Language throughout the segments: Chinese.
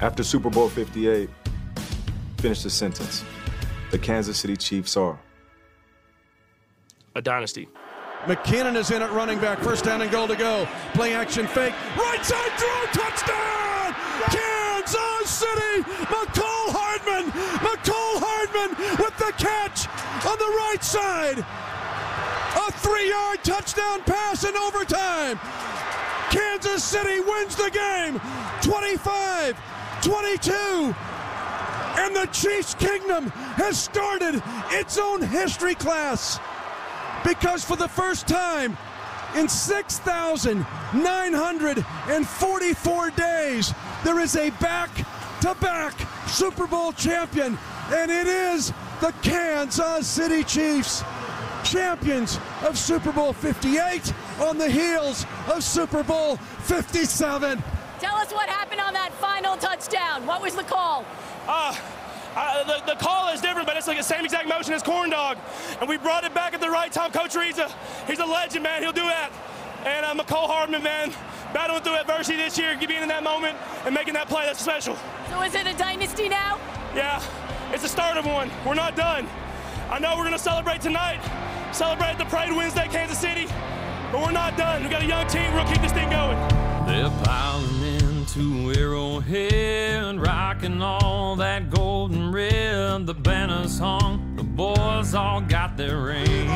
After Super Bowl 58, finish the sentence. The Kansas City Chiefs are a dynasty. McKinnon is in at running back. First down and goal to go. Play action fake. Right side throw. Touchdown! Kansas City! McCall Hardman! McCall Hardman with the catch on the right side. A three yard touchdown pass in overtime. Kansas City wins the game 25 22. And the Chiefs Kingdom has started its own history class because for the first time in 6,944 days, there is a back to back Super Bowl champion, and it is the Kansas City Chiefs, champions of Super Bowl 58 on the heels of Super Bowl 57. Tell us what happened on that final touchdown. What was the call? Uh, uh, the, the call is different, but it's like the same exact motion as corn dog. And we brought it back at the right time. Coach Reed's a, he's a legend, man. He'll do that. And uh, McCall Hardman, man, battling through adversity this year, being in that moment and making that play, that's special. So is it a dynasty now? Yeah, it's the start of one. We're not done. I know we're going to celebrate tonight, celebrate the Parade Wednesday, Kansas City, but we're not done. we got a young team. We'll keep this thing going. They're piling into Arrowhead, rocking all that golden red. The banners hung, the boys all got their rings.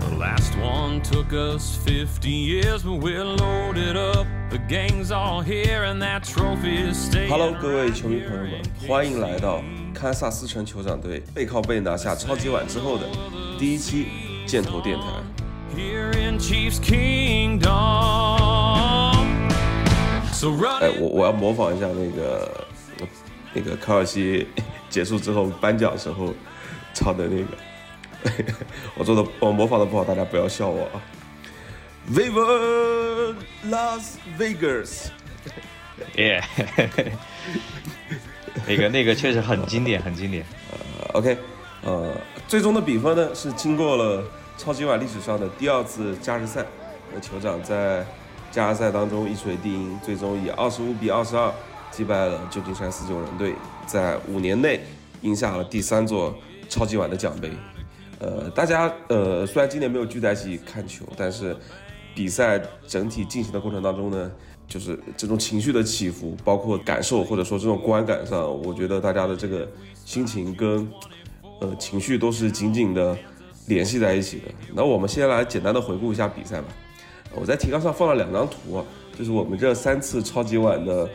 The last one took us 50 years, but we're loaded up. The gang's all here, and that trophy is staying. Hello，各位球迷朋友们，欢迎来到堪萨斯城酋长队背靠背拿下超级碗之后的第一期箭头电台。 Here in Chiefs Kingdom. So run 哎，我我要模仿一下那个那个科尔西 结束之后颁奖时候唱的那个，我做的我模仿的不好，大家不要笑我啊。Viva Las Vegas！耶，那个那个确实很经典，很经典。呃 OK，呃，最终的比分呢是经过了超级碗历史上的第二次加时赛，那酋长在加时赛当中一锤定音，最终以二十五比二十二击败了旧金山四九人队，在五年内赢下了第三座超级碗的奖杯。呃，大家呃虽然今年没有聚在一起看球，但是比赛整体进行的过程当中呢，就是这种情绪的起伏，包括感受或者说这种观感上，我觉得大家的这个心情跟呃情绪都是紧紧的联系在一起的。那我们先来简单的回顾一下比赛吧。我在提纲上放了两张图，就是我们这三次超级碗的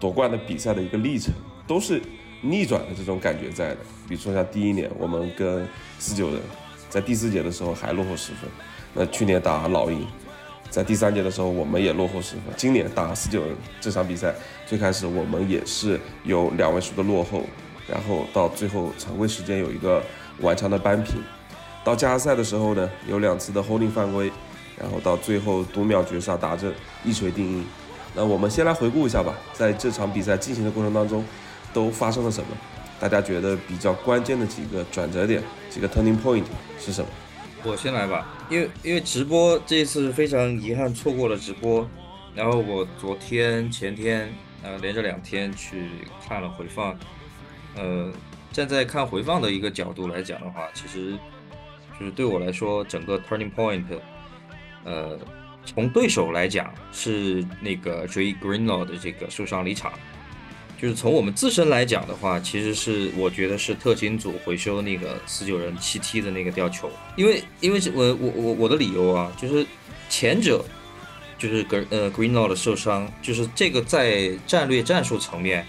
夺冠的比赛的一个历程，都是逆转的这种感觉在的。比如说像第一年我们跟四九人在第四节的时候还落后十分，那去年打老鹰，在第三节的时候我们也落后十分。今年打四九人这场比赛，最开始我们也是有两位数的落后，然后到最后常规时间有一个顽强的扳平。到加时赛的时候呢，有两次的 holding 犯规，然后到最后读秒绝杀达阵，一锤定音。那我们先来回顾一下吧，在这场比赛进行的过程当中，都发生了什么？大家觉得比较关键的几个转折点，几个 turning point 是什么？我先来吧，因为因为直播这一次非常遗憾错过了直播，然后我昨天前天呃连着两天去看了回放，呃站在看回放的一个角度来讲的话，其实就是对我来说整个 turning point，呃从对手来讲是那个 J. Greenlaw 的这个受伤离场，就是从我们自身来讲的话，其实是我觉得是特勤组回收那个四九人七 T 的那个吊球，因为因为我我我我的理由啊，就是前者就是格呃 Greenlaw 的受伤，就是这个在战略战术层面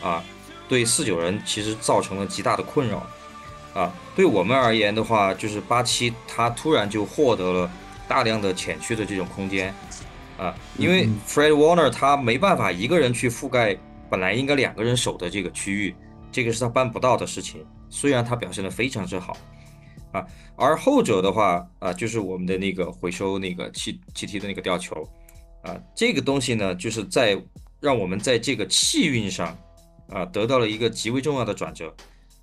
啊，对四九人其实造成了极大的困扰啊。对我们而言的话，就是八七他突然就获得了大量的前区的这种空间啊，因为 Fred Warner 他没办法一个人去覆盖本来应该两个人守的这个区域，这个是他办不到的事情。虽然他表现的非常之好啊，而后者的话啊，就是我们的那个回收那个气气体的那个吊球啊，这个东西呢，就是在让我们在这个气运上啊得到了一个极为重要的转折，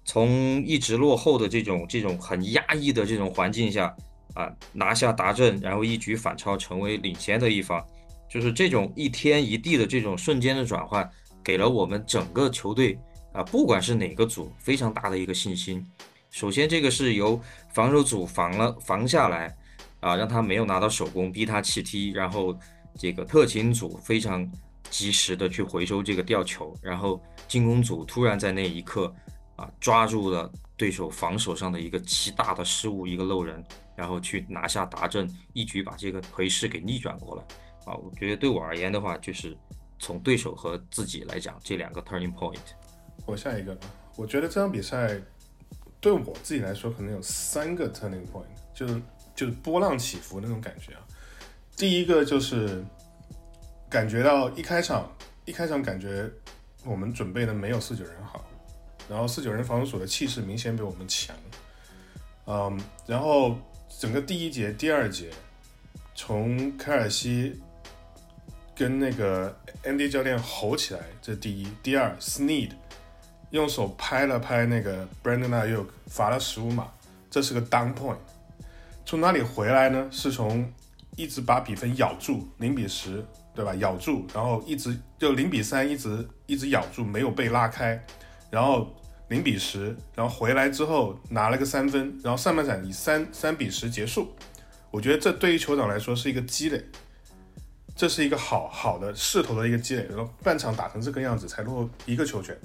从一直落后的这种这种很压抑的这种环境下啊拿下达阵，然后一举反超，成为领先的一方就是这种一天一地的这种瞬间的转换，给了我们整个球队啊，不管是哪个组，非常大的一个信心。首先，这个是由防守组防了防下来，啊，让他没有拿到手攻，逼他弃踢，然后这个特勤组非常及时的去回收这个吊球，然后进攻组突然在那一刻啊抓住了对手防守上的一个极大的失误，一个漏人，然后去拿下达阵，一举把这个颓势给逆转过来。啊，我觉得对我而言的话，就是从对手和自己来讲，这两个 turning point。我下一个，我觉得这场比赛。对我自己来说，可能有三个 turning point，就是就是波浪起伏那种感觉啊。第一个就是感觉到一开场一开场感觉我们准备的没有四九人好，然后四九人防守的气势明显比我们强。嗯，然后整个第一节、第二节，从凯尔西跟那个 Andy 教练吼起来，这第一；第二，Snead。用手拍了拍那个 Brandon Ayuk，罚了十五码，这是个 down point。从哪里回来呢？是从一直把比分咬住零比十，对吧？咬住，然后一直就零比三，一直一直咬住，没有被拉开，然后零比十，然后回来之后拿了个三分，然后上半场以三三比十结束。我觉得这对于酋长来说是一个积累，这是一个好好的势头的一个积累。然后半场打成这个样子才落后一个球权。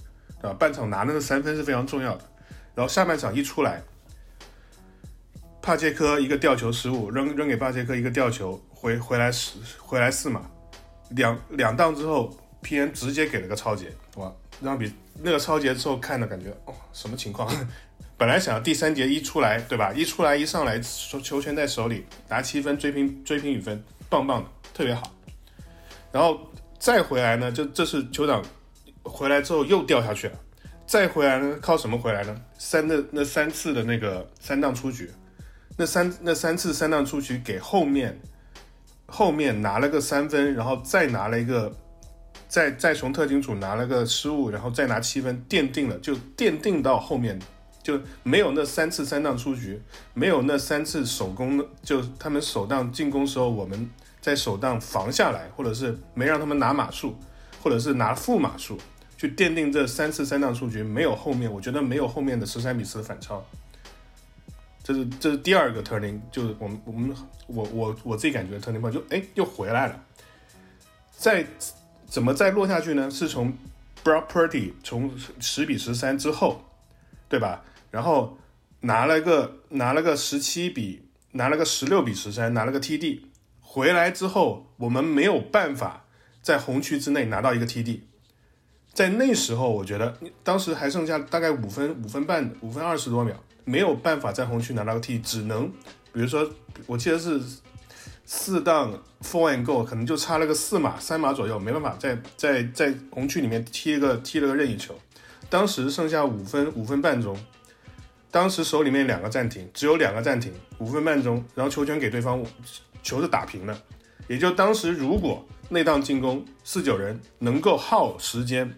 啊，半场拿那个三分是非常重要的。然后下半场一出来，帕杰科一个吊球失误，扔扔给帕杰科一个吊球，回回来十回来四码，两两档之后，P N 直接给了个超节，哇，让比那个超节之后看的感觉，哦，什么情况？本来想第三节一出来，对吧？一出来一上来球球权在手里，拿七分追平追平比分，棒棒的，特别好。然后再回来呢，就这是酋长。回来之后又掉下去了，再回来呢？靠什么回来呢？三的那三次的那个三档出局，那三那三次三档出局给后面后面拿了个三分，然后再拿了一个，再再从特警组拿了个失误，然后再拿七分，奠定了就奠定到后面就没有那三次三档出局，没有那三次手攻，就他们首档进攻时候我们在首档防下来，或者是没让他们拿码数，或者是拿负码数。去奠定这三次三档出局，没有后面，我觉得没有后面的十三比四的反超，这是这是第二个 turning，就是我们我们我我我自己感觉 turning point 就哎又回来了，在怎么再落下去呢？是从 Brock Purdy 从十比十三之后，对吧？然后拿了个拿了个十七比拿了个十六比十三，拿了个 TD，回来之后我们没有办法在红区之内拿到一个 TD。在那时候，我觉得当时还剩下大概五分五分半五分二十多秒，没有办法在红区拿到个 T，只能比如说，我记得是四档 four and go，可能就差了个四码三码左右，没办法在在在红区里面踢个踢了个任意球。当时剩下五分五分半钟，当时手里面两个暂停，只有两个暂停，五分半钟，然后球权给对方，球是打平的，也就当时如果。内档进攻四九人能够耗时间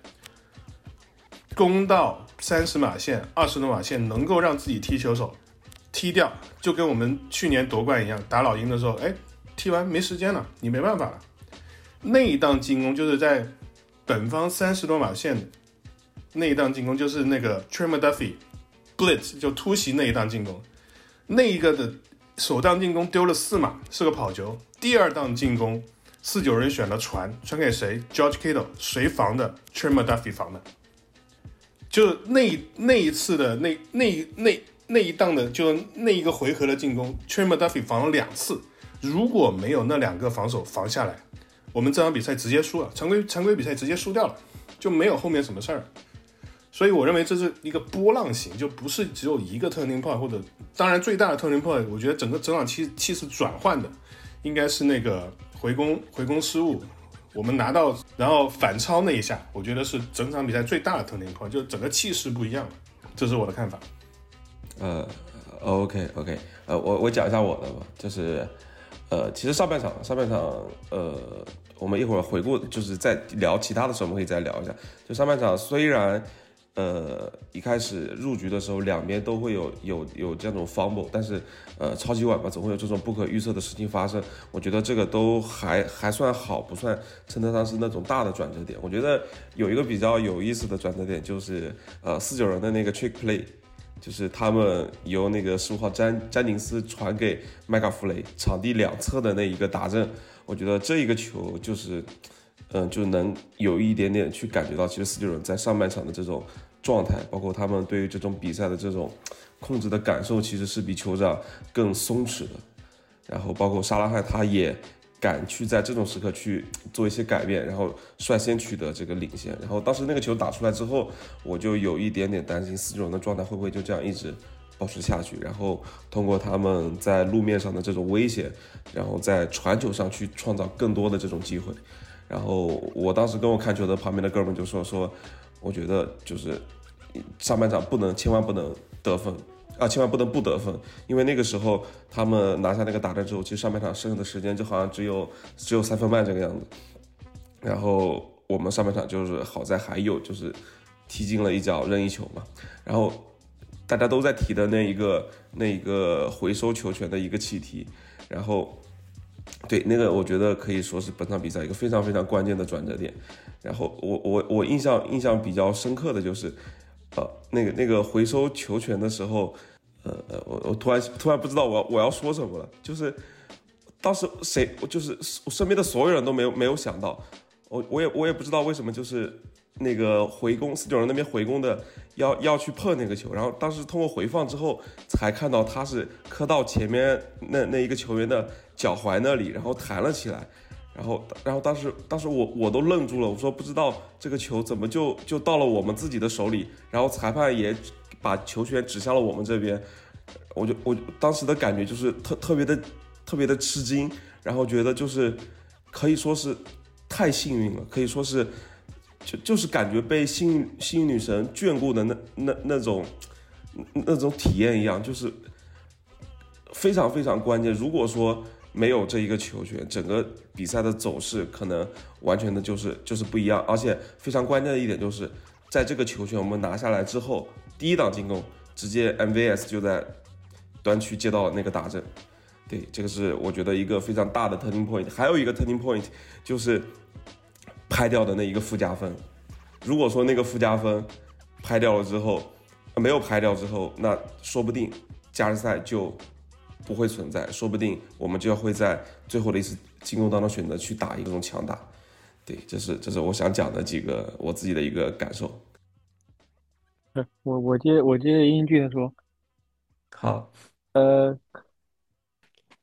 攻到三十码线、二十多码线，能够让自己踢球手踢掉，就跟我们去年夺冠一样，打老鹰的时候，哎，踢完没时间了，你没办法了。内档进攻就是在本方三十多码线内档进攻，就是那个 Trimmer Duffy Blitz 就突袭那一档进攻，那一个的首档进攻丢了四码，是个跑球，第二档进攻。四九人选了传，传给谁？George Kittle，谁防的 t r i m m e r Duffy 防的。就那那一次的那那那那一档的，就那一个回合的进攻 t r i m m e r Duffy 防了两次。如果没有那两个防守防下来，我们这场比赛直接输了，常规常规比赛直接输掉了，就没有后面什么事儿。所以我认为这是一个波浪型，就不是只有一个 turning point，或者当然最大的 turning point，我觉得整个整场气气势转换的应该是那个。回攻回攻失误，我们拿到然后反超那一下，我觉得是整场比赛最大的 turning point，就整个气势不一样了，这是我的看法。呃，OK OK，呃，我我讲一下我的吧，就是呃，其实上半场上半场呃，我们一会儿回顾就是在聊其他的时候，我们可以再聊一下。就上半场虽然呃，一开始入局的时候，两边都会有有有这种 fumble，但是呃，超级碗嘛，总会有这种不可预测的事情发生。我觉得这个都还还算好，不算称得上是那种大的转折点。我觉得有一个比较有意思的转折点就是呃，四九人的那个 trick play。就是他们由那个十五号詹詹宁斯传给麦卡弗雷，场地两侧的那一个打阵，我觉得这一个球就是，嗯，就能有一点点去感觉到，其实四九人在上半场的这种状态，包括他们对于这种比赛的这种控制的感受，其实是比酋长更松弛的。然后包括沙拉汉，他也。敢去在这种时刻去做一些改变，然后率先取得这个领先。然后当时那个球打出来之后，我就有一点点担心四九人的状态会不会就这样一直保持下去。然后通过他们在路面上的这种危险，然后在传球上去创造更多的这种机会。然后我当时跟我看球的旁边的哥们就说说，我觉得就是上半场不能千万不能得分。啊，千万不能不得分，因为那个时候他们拿下那个大战之后，其实上半场剩下的时间就好像只有只有三分半这个样子。然后我们上半场就是好在还有就是踢进了一脚任意球嘛。然后大家都在提的那一个那一个回收球权的一个气题，然后对那个我觉得可以说是本场比赛一个非常非常关键的转折点。然后我我我印象印象比较深刻的就是。呃，那个那个回收球权的时候，呃呃，我我突然突然不知道我我要说什么了，就是当时谁，就是我身边的所有人都没有没有想到，我我也我也不知道为什么，就是那个回攻四九人那边回攻的要要去碰那个球，然后当时通过回放之后才看到他是磕到前面那那一个球员的脚踝那里，然后弹了起来。然后，然后当时，当时我我都愣住了，我说不知道这个球怎么就就到了我们自己的手里，然后裁判也把球权指向了我们这边，我就我当时的感觉就是特特别的特别的吃惊，然后觉得就是可以说是太幸运了，可以说是就就是感觉被幸运幸运女神眷顾的那那那种那种体验一样，就是非常非常关键。如果说。没有这一个球权，整个比赛的走势可能完全的就是就是不一样。而且非常关键的一点就是，在这个球权我们拿下来之后，第一档进攻直接 MVS 就在端区接到那个打阵。对，这个是我觉得一个非常大的 turning point。还有一个 turning point 就是拍掉的那一个附加分。如果说那个附加分拍掉了之后，没有拍掉之后，那说不定加时赛就。不会存在，说不定我们就要会在最后的一次进攻当中选择去打一个种强打，对，这是这是我想讲的几个我自己的一个感受。我我接我接英俊的说，好，呃，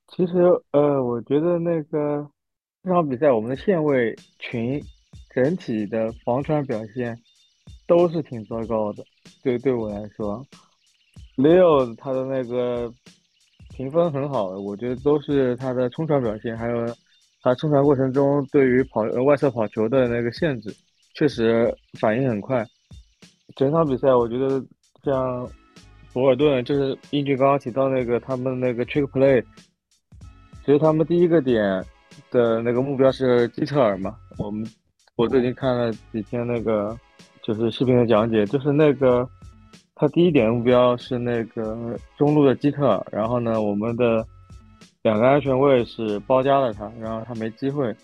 其实呃，我觉得那个这场比赛我们的线位群整体的防传表现都是挺糟糕的，对对我来说，Leo 他的那个。评分很好的，我觉得都是他的冲传表现，还有他冲传过程中对于跑呃外侧跑球的那个限制，确实反应很快。整场比赛我觉得像博尔顿，就是英俊刚刚提到那个他们那个 trick play，其实他们第一个点的那个目标是基特尔嘛。我们我最近看了几天那个就是视频的讲解，就是那个。他第一点目标是那个中路的基特尔，然后呢，我们的两个安全位是包夹了他，然后他没机会，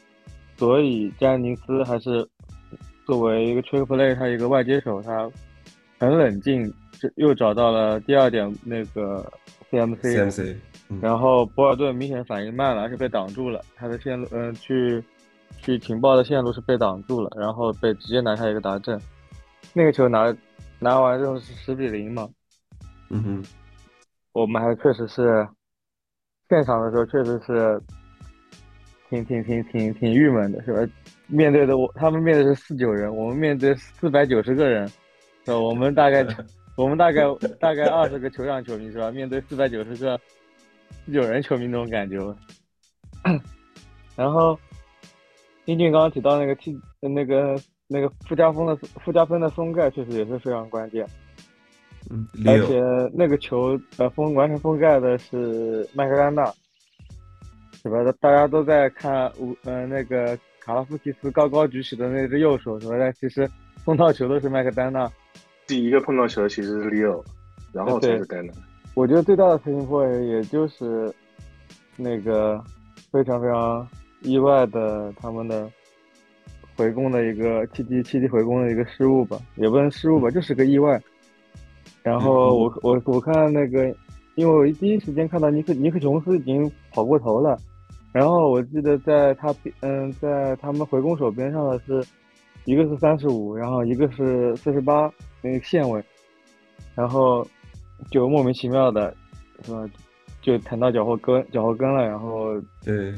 所以詹尼斯还是作为一个 trick play，他一个外接手，他很冷静，这又找到了第二点那个 CMC，然后博尔顿明显反应慢了，而且被挡住了，他的线路嗯去去情报的线路是被挡住了，然后被直接拿下一个达阵，那个球拿。拿完之后是十比零嘛，嗯哼，我们还确实是现场的时候确实是挺挺挺挺挺郁闷的，是吧？面对的我，他们面对是四九人，我们面对四百九十个人，是吧？我们大概 我们大概大概二十个球场球迷是吧？面对四百九十个四九人球迷那种感觉。然后英俊刚刚提到那个 T 那个。那个附加分的附加分的封盖确实也是非常关键，嗯，而且那个球呃封完全封盖的是麦克丹纳，是吧？大家都在看五呃那个卡拉夫奇斯高高举起的那只右手，是吧？但其实封到球的是麦克丹纳，第一个碰到球其实是 Leo，然后才是 Dana。我觉得最大的 turning point 也就是那个非常非常意外的他们的回攻的一个七 D 七 D 回攻的一个失误吧，也不能失误吧，就是个意外。然后我我我看那个，因为我第一时间看到尼克尼克琼斯已经跑过头了，然后我记得在他嗯在他们回攻手边上的是一个是三十五，然后一个是四十八那个线位，然后。就莫名其妙的，是吧？就弹到脚后跟，脚后跟了，然后对，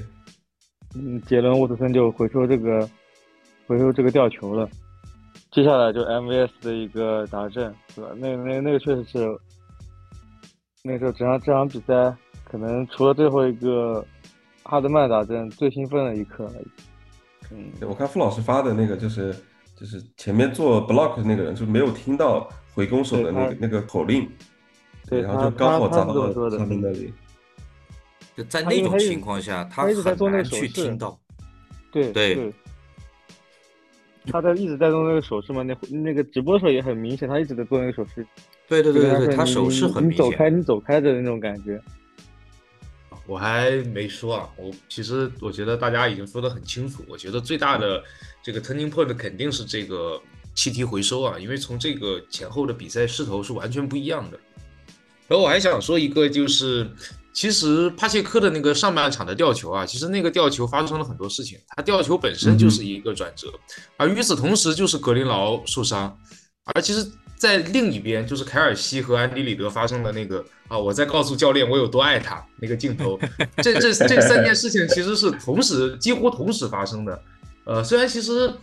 嗯，杰伦沃特森就回收这个，回收这个吊球了。接下来就 MVS 的一个打阵，是吧？那那那个确实是，那时候整场这场比赛可能除了最后一个哈德曼打阵最兴奋的一刻。嗯，我看付老师发的那个就是就是前面做 block 的那个人就没有听到回攻手的那个那个口令。对，然后就刚好砸到了他们那里。就在那种情况下，他很难去听到。对对。他在一直在做那个手势嘛？那那个直播的时候也很明显，他一直在做那个手势。对对对对，他手势很明显。你走开，你走开的那种感觉。我还没说啊，我其实我觉得大家已经说的很清楚。我觉得最大的这个 turning point 肯定是这个气体回收啊，因为从这个前后的比赛势头是完全不一样的。然后我还想说一个，就是其实帕切科的那个上半场的吊球啊，其实那个吊球发生了很多事情，他吊球本身就是一个转折，而与此同时就是格林劳受伤，而其实，在另一边就是凯尔西和安迪里德发生的那个啊，我在告诉教练我有多爱他那个镜头，这这这三件事情其实是同时几乎同时发生的，呃，虽然其实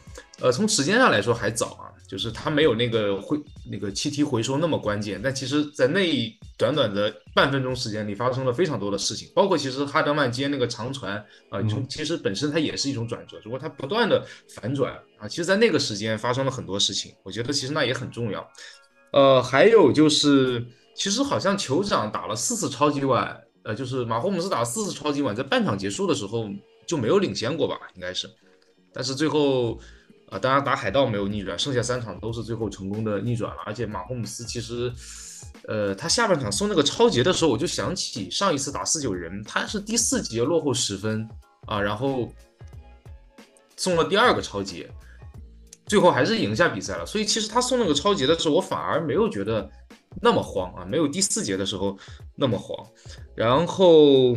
呃从时间上来说还早啊。就是他没有那个回那个气体回收那么关键，但其实，在那一短短的半分钟时间里，发生了非常多的事情，包括其实哈德曼接那个长传啊，从其实本身它也是一种转折，如果它不断的反转啊，其实，在那个时间发生了很多事情，我觉得其实那也很重要。呃，还有就是，其实好像酋长打了四次超级碗，呃，就是马霍姆斯打了四次超级碗，在半场结束的时候就没有领先过吧，应该是，但是最后。啊，当然打海盗没有逆转，剩下三场都是最后成功的逆转了。而且马霍姆斯其实，呃，他下半场送那个超节的时候，我就想起上一次打四九人，他是第四节落后十分啊，然后送了第二个超节，最后还是赢下比赛了。所以其实他送那个超节的时候，我反而没有觉得那么慌啊，没有第四节的时候那么慌。然后。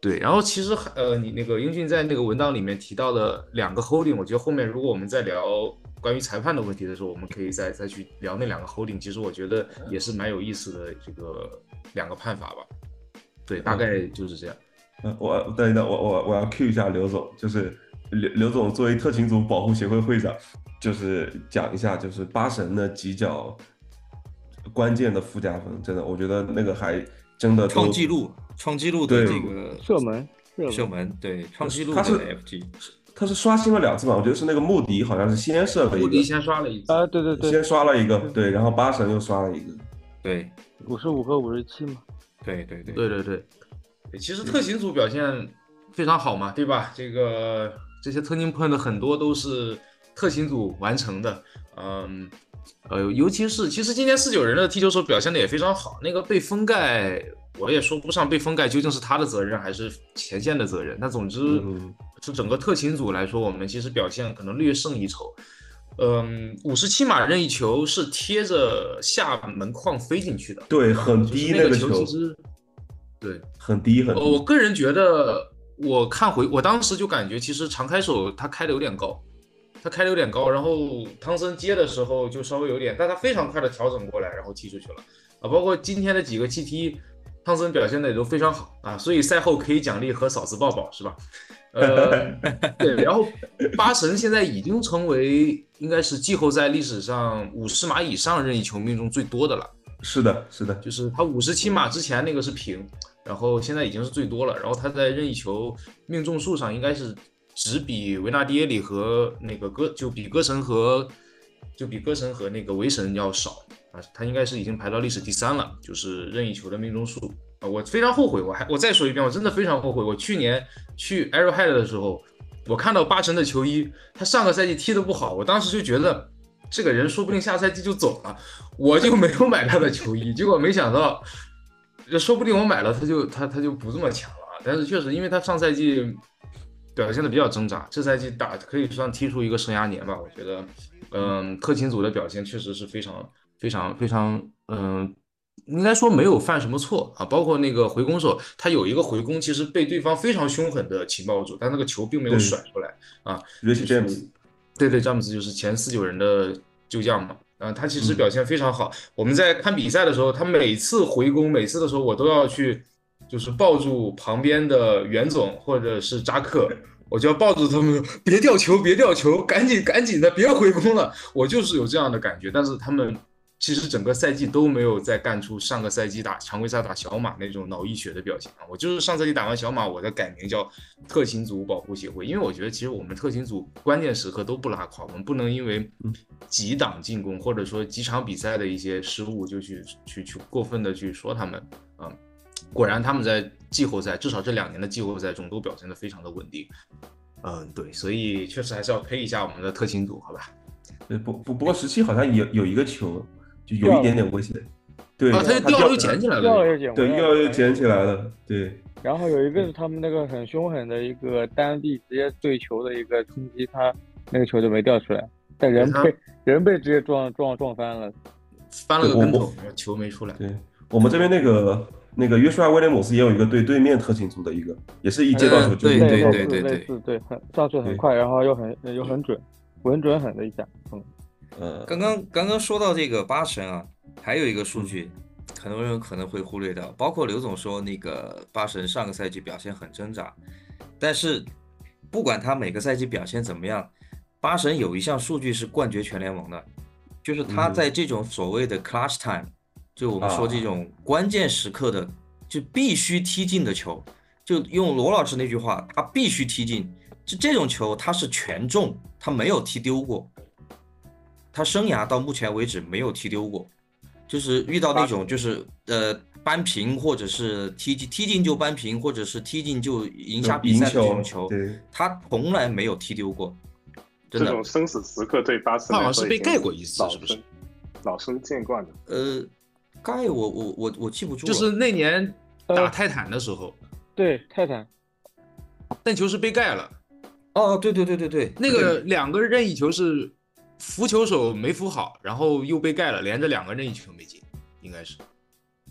对，然后其实呃，你那个英俊在那个文档里面提到的两个 holding，我觉得后面如果我们在聊关于裁判的问题的时候，我们可以再再去聊那两个 holding，其实我觉得也是蛮有意思的这个两个判法吧。对，大概就是这样。嗯，我等一等，我我我要 cue 一下刘总，就是刘刘总作为特勤组保护协会会长，就是讲一下就是八神的几脚关键的附加分，真的，我觉得那个还。真的创纪录，创纪录的这个射门，射门，对，创纪录的 FG，他是刷新了两次嘛？我觉得是那个穆迪好像是先射了一个，穆迪先刷了一次啊，对对对，先刷了一个，对，然后八神又刷了一个，对，五十五和五十七嘛，对对对对对对，其实特勤组表现非常好嘛，对吧？这个这些特勤 point 很多都是特勤组完成的，嗯。呃，尤其是其实今天四九人的踢球手表现的也非常好。那个被封盖，我也说不上被封盖究竟是他的责任还是前线的责任。但总之是整个特勤组来说，我们其实表现可能略胜一筹。嗯，五十七码任意球是贴着下门框飞进去的，对，很低那个球，其实对，很低很低。我个人觉得，我看回我当时就感觉，其实常开手他开的有点高。他开的有点高，然后汤森接的时候就稍微有点，但他非常快的调整过来，然后踢出去了啊！包括今天的几个气踢，汤森表现的也都非常好啊，所以赛后可以奖励和嫂子抱抱，是吧？呃，对，然后巴神现在已经成为应该是季后赛历史上五十码以上任意球命中最多的了。是的，是的，就是他五十七码之前那个是平，然后现在已经是最多了，然后他在任意球命中数上应该是。只比维纳迪耶里和那个歌，就比歌神和就比歌神和那个维神要少啊，他应该是已经排到历史第三了，就是任意球的命中数啊，我非常后悔，我还我再说一遍，我真的非常后悔，我去年去 Arrowhead 的时候，我看到八神的球衣，他上个赛季踢得不好，我当时就觉得这个人说不定下赛季就走了，我就没有买他的球衣。结果没想到，说不定我买了他就他他就不这么强了。但是确实，因为他上赛季表现的比较挣扎，这赛季打可以算踢出一个生涯年吧。我觉得，嗯，特勤组的表现确实是非常非常非常，嗯，应该说没有犯什么错啊。包括那个回攻手，他有一个回攻，其实被对方非常凶狠的情报住，但那个球并没有甩出来啊。尤其詹姆斯，对对，詹姆斯就是前四九人的旧将嘛。啊，他其实表现非常好。我们在看比赛的时候，他每次回攻，每次的时候我都要去。就是抱住旁边的袁总或者是扎克，我就要抱住他们，别掉球，别掉球，赶紧赶紧的，别回攻了。我就是有这样的感觉，但是他们其实整个赛季都没有再干出上个赛季打常规赛打小马那种脑溢血的表现啊。我就是上赛季打完小马，我再改名叫特勤组保护协会，因为我觉得其实我们特勤组关键时刻都不拉垮，我们不能因为几档进攻或者说几场比赛的一些失误就去去去过分的去说他们啊。果然，他们在季后赛，至少这两年的季后赛中都表现得非常的稳定。嗯，对，所以确实还是要推一下我们的特勤组，好吧？呃，不不，不过十七好像有有一个球，就有一点点危险。对，啊，他就掉了又捡起来了，掉了又捡，对，掉了又捡起来了，对。然后有一个是他们那个很凶狠的一个单臂直接对球的一个冲击，他那个球就没掉出来，但人被人被直接撞撞撞翻了，翻了个跟头，球没出来。对我们这边那个。那个约书亚威廉姆斯也有一个对对面特勤组的一个，也是一接到球就对对对对对对，很上去很快，然后又很又很准，稳准狠的一下。嗯，呃，刚刚刚刚说到这个八神啊，还有一个数据，很多人可能会忽略掉，包括刘总说那个八神上个赛季表现很挣扎，但是不管他每个赛季表现怎么样，八神有一项数据是冠绝全联盟的，就是他在这种所谓的 clutch time。就我们说这种关键时刻的，就必须踢进的球，就用罗老师那句话，他必须踢进。就这种球，他是全中，他没有踢丢过。他生涯到目前为止没有踢丢过，就是遇到那种就是呃扳平或者是踢进踢进就扳平，或者是踢进就赢下比赛的这种球，他从来没有踢丢过。这种生死时刻对巴斯，好像是被盖过一次，是不是？老生见惯的。呃。盖我我我我记不住，就是那年打泰坦的时候，对泰坦，但球是被盖了。哦，对对对对对，那个两个任意球是扶球手没扶好，然后又被盖了，连着两个任意球没进，应该是，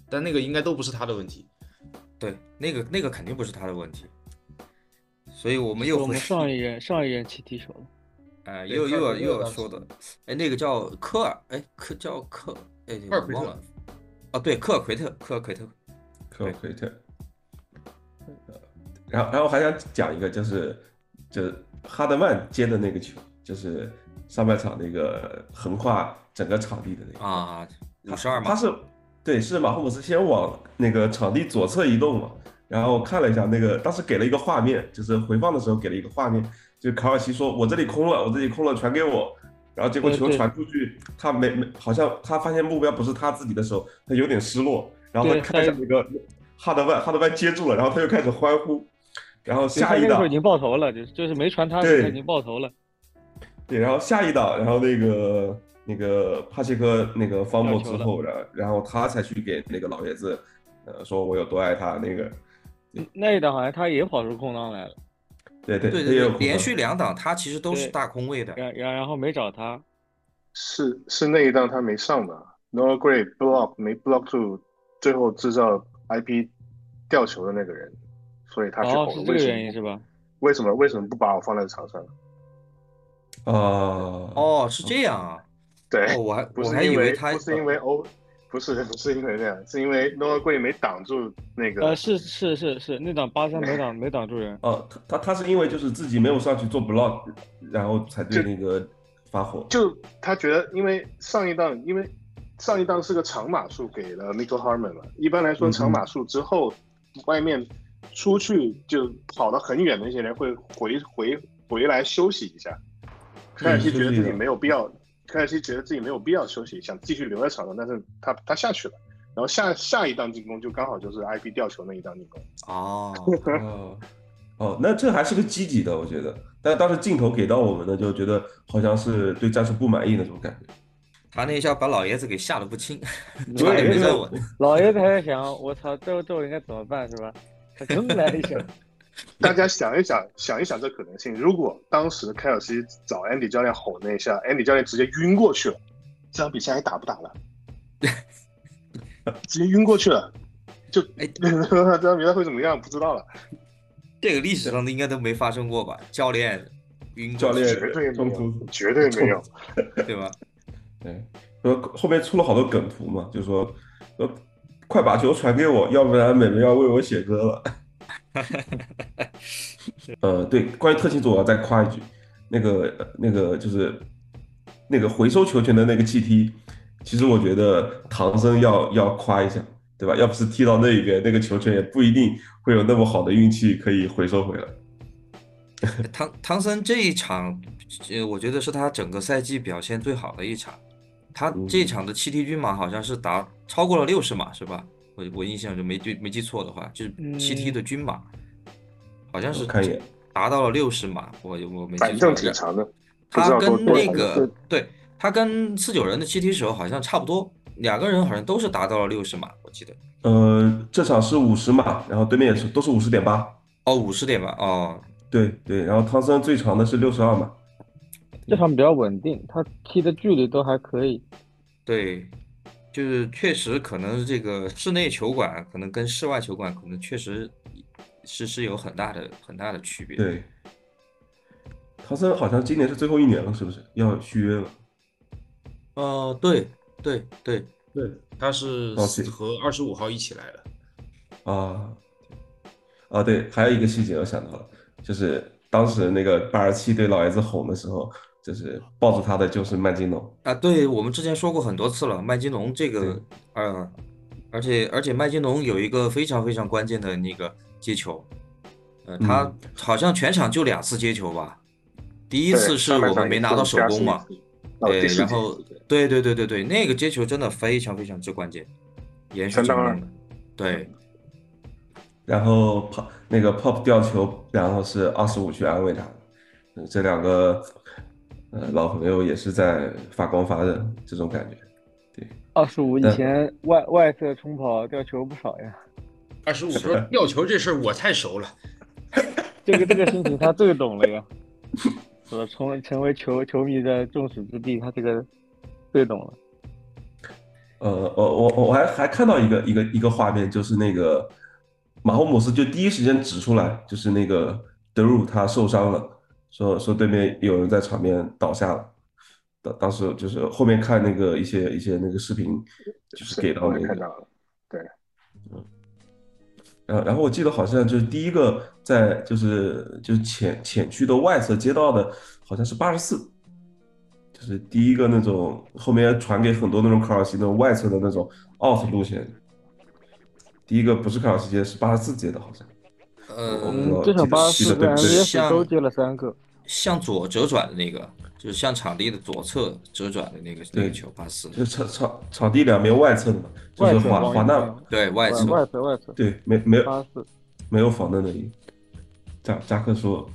但那个应该都不是他的问题。对，那个那个肯定不是他的问题，所以我们又我们上一任上一任去踢手了，哎，又又要又要说的，哎，那个叫科尔，哎，科叫科，哎，忘了。哦，对，科尔奎特，科尔奎特，科尔奎特。然后，然后还想讲一个，就是就是哈德曼接的那个球，就是上半场那个横跨整个场地的那个啊，五十二码。他是对，是马霍姆斯先往那个场地左侧移动嘛，然后看了一下那个，当时给了一个画面，就是回放的时候给了一个画面，就卡尔西说：“我这里空了，我这里空了，传给我。”然后结果球传出去，他没没，好像他发现目标不是他自己的时候，他有点失落。然后他看一下那个哈德曼，哈德曼接住了，然后他又开始欢呼。然后下一档已经爆头了，就就是没传他，他已经爆头了。对，然后下一档，然后那个那个帕切科那个方莫之后，然然后他才去给那个老爷子，呃，说我有多爱他。那个那一档好像他也跑出空档来了。对对对对，连续两档他其实都是大空位的，然然然后没找他，是是那一档他没上的，Noah great block 没 block 住，最后制造 IP 掉球的那个人，所以他去哦是这个原因是吧？为什么为什么不把我放在场上？哦哦是这样啊，对，我还不是因为他不是因为欧。不是不是因为这样，是因为诺尔贵没挡住那个。呃，是是是是，那档八三没挡没挡住人。哦，他他他是因为就是自己没有上去做 block，然后才对那个发火。就他觉得，因为上一档，因为上一档是个长码数给了 Michael Harmon 嘛。一般来说，长码数之后，外面出去就跑得很远的一些人会回回回来休息一下。凯尔西觉得自己没有必要。凯尔西觉得自己没有必要休息，想继续留在场上，但是他他下去了，然后下下一档进攻就刚好就是 IP 吊球那一档进攻。哦，哦，那这还是个积极的，我觉得。但当时镜头给到我们的，就觉得好像是对战术不满意那种感觉。他那一下把老爷子给吓得不轻，对差点没站稳。老爷子还在想，我操，这这我应该怎么办是吧？他真来一下，大家想一想，想一想这可能性。如果当时凯尔西找 Andy 教练吼那一下，Andy 教练直接晕过去了，这场比赛还打不打了？直接晕过去了，就哎，这场比赛会怎么样？不知道了。这个历史上的应该都没发生过吧？教练晕教练绝对没中途有，绝对没有。对吧？对，说后面出了好多梗图嘛，就说说快把球传给我，要不然美美要为我写歌了。呃，对，关于特勤组我要再夸一句，那个呃那个就是那个回收球权的那个 GT，其实我觉得唐僧要要夸一下，对吧？要不是踢到那一边，那个球权也不一定会有那么好的运气可以回收回来。唐唐僧这一场，呃，我觉得是他整个赛季表现最好的一场。他这一场的七 T 均码好像是达超过了六十码，是吧？我我印象就没对没记错的话，就是七 T 的均码，好像是可以达到了六十码。我我没记错。反正挺长的，他跟那个对他跟四九人的七 T 手好像差不多，两个人好像都是达到了六十码，我记得。呃，这场是五十码，然后对面也是都是五十点八。哦，五十点八，哦，对对，然后汤森最长的是六十二码。这场比较稳定，他踢的距离都还可以。对，就是确实可能这个室内球馆可能跟室外球馆可能确实是是有很大的很大的区别。对，唐僧好像今年是最后一年了，是不是要续约了？呃，对对对对，他是和二十五号一起来的。啊啊，对，还有一个细节我想到了，就是当时那个八十七对老爷子吼的时候，就是抱住他的就是麦金龙。啊，对我们之前说过很多次了，麦金龙这个呃，而且而且麦金龙有一个非常非常关键的那个接球，呃，他嗯好像全场就两次接球吧，第一次是我们没拿到手工嘛对然后对对对对对，那个接球真的非常非常之关键，延续相当二进攻，对。然后 pop 那个 pop 吊球，然后是二十五去安慰他，呃这两个呃老朋友也是在发光发热这种感觉。对二十五以前外外侧冲跑掉球不少呀，二十五说吊球这事儿我太熟了，这个这个心情他最懂了呀。我从？成为成为球球迷的众矢之的，他这个最懂了。呃，我我我还还看到一个一个一个画面，就是那个马霍姆斯就第一时间指出来，就是那个德鲁他受伤了，说说对面有人在场边倒下了。当当时就是后面看那个一些一些那个视频，就是给到我那个也看到了，对，然后，然后我记得好像就是第一个在就是就是浅浅区的外侧接到的，好像是八十四，就是第一个那种后面传给很多那种卡尔西那种外侧的那种 out 路线，第一个不是卡尔西接，是八十四接的，好像。嗯，这场八十四跟记得对不对 MVS 都接了三个。向左折转的那个，就是向场地的左侧折转的那个那个球，八四，就场场场地两边外侧的嘛，就是外侧防御华华纳对外侧，外侧外侧，对没没有八四。没有防的那里。扎扎克说，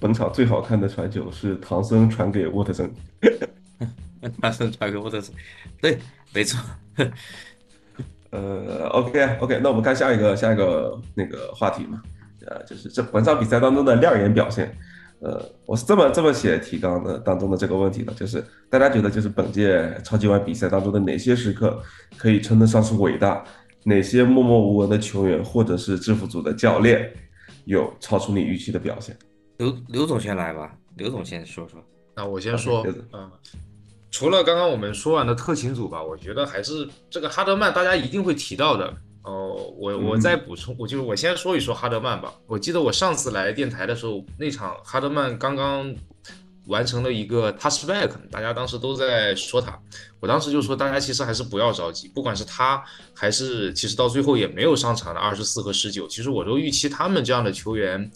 本场最好看的传球是唐僧传给沃特森。唐僧传给沃特森，对，没错。呃，OK OK，那我们看下一个下一个那个话题嘛，呃，就是这本场比赛当中的亮眼表现。呃，我是这么这么写提纲的当中的这个问题的，就是大家觉得就是本届超级碗比赛当中的哪些时刻可以称得上是伟大，哪些默默无闻的球员或者是制服组的教练有超出你预期的表现？刘刘总先来吧，刘总先说说。那我先说嗯，除了刚刚我们说完的特勤组吧，我觉得还是这个哈德曼，大家一定会提到的。哦，我我嗯再补充，我就是我先说一说哈德曼吧。我记得我上次来电台的时候，那场哈德曼刚刚完成了一个 touchback，大家当时都在说他，我当时就说大家其实还是不要着急，不管是他还是其实到最后也没有上场的二十四和十九，其实我都预期他们这样的球员。